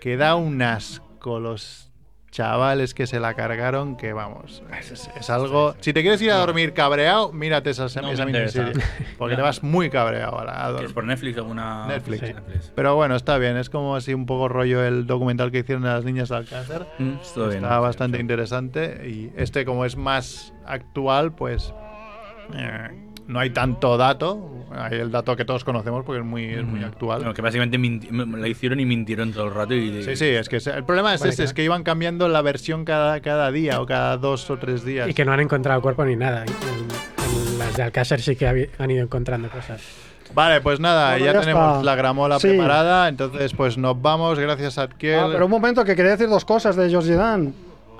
que da un asco los chavales que se la cargaron, que vamos, es, es algo... Si te quieres ir a dormir cabreado, mírate esa, No esa miniserie, porque te vas muy cabreado a, la- a ¿Que dormir. ¿Es por Netflix alguna...? Netflix. Sí. Pero bueno, está bien, es como así un poco rollo el documental que hicieron de las niñas de Alcácer. Mm, bien. Está bastante interesante y este como es más actual, pues eh, no hay tanto dato. Hay el dato que todos conocemos porque es muy, es muy actual. Bueno, que básicamente la hicieron y mintieron todo el rato. Y, Sí, sí, es que se- el problema es Vale, ese, claro. es que iban cambiando la versión cada, cada día o cada dos o tres días. Y que no han encontrado cuerpo ni nada. En, en las de Alcácer sí que han ido encontrando cosas. Vale, pues nada, Bueno, ya, ya tenemos está. la gramola Sí. preparada, entonces pues nos vamos, gracias a Adkiel. Ah, pero un momento, que quería decir dos cosas de George Dan.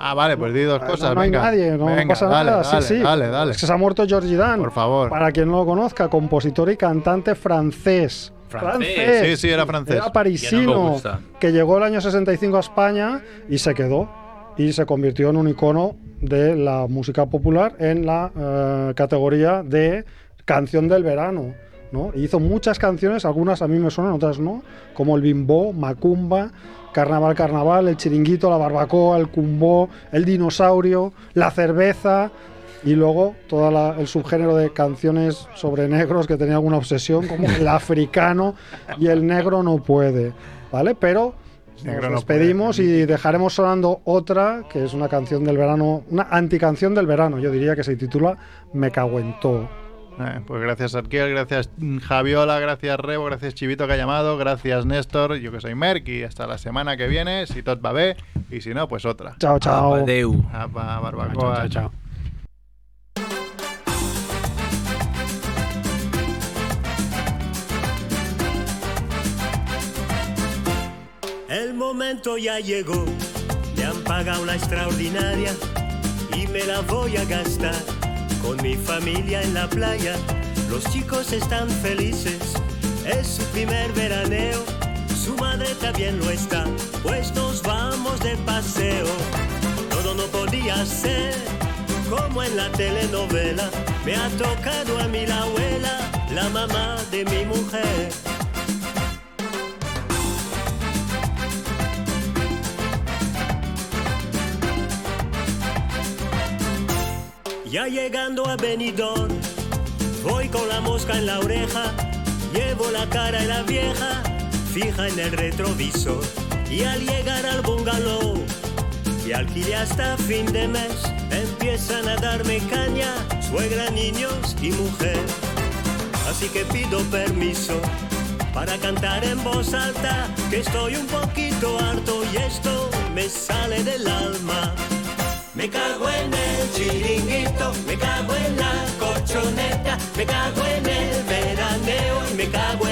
Ah, vale, pues di dos cosas, no, no hay venga. nadie, no Venga, pasa dale, nada. Dale, sí, sí. dale, dale. Es que se ha muerto George Dan. Por favor. Para quien no lo conozca, compositor y cantante francés. Francés. Sí, sí, era francés. Era no parisino, me gusta. que llegó el año 65 a España y se quedó. Y se convirtió en un icono de la música popular en la eh, categoría de canción del verano. ¿no? Hizo muchas canciones, algunas a mí me suenan, otras no, como el bimbo, Macumba, Carnaval, Carnaval, el chiringuito, la barbacoa, el cumbó, el dinosaurio, la cerveza y luego todo el subgénero de canciones sobre negros que tenía alguna obsesión, como el africano y el negro no puede, ¿vale? Pero Negro nos no despedimos y dejaremos sonando otra, que es una canción del verano, una anticanción del verano, yo diría que se titula Me cago en todo. Eh, pues gracias Arquiel, gracias mm, Javiola, gracias Rebo, gracias Chivito que ha llamado, gracias Néstor, yo que soy Merck y hasta la semana que viene, si tot va bé, y si no, pues otra. Chao, chao. Adeu. Apa, Chao, chao, chao. El momento ya llegó, me han pagado la extraordinaria y me la voy a gastar con mi familia en la playa. Los chicos están felices, es su primer veraneo, su madre también lo está, pues nos vamos de paseo. Todo no podía ser como en la telenovela, me ha tocado a mí la abuela, la mamá de mi mujer. Ya llegando a Benidorm, voy con la mosca en la oreja, llevo la cara en la vieja, fija en el retrovisor. Y al llegar al bungalow, que alquilé hasta fin de mes, empiezan a darme caña, suegra, niños y mujer. Así que pido permiso para cantar en voz alta, que estoy un poquito harto y esto me sale del alma. Me cago en el chiringuito, me cago en la colchoneta, me cago en el veraneo y me cago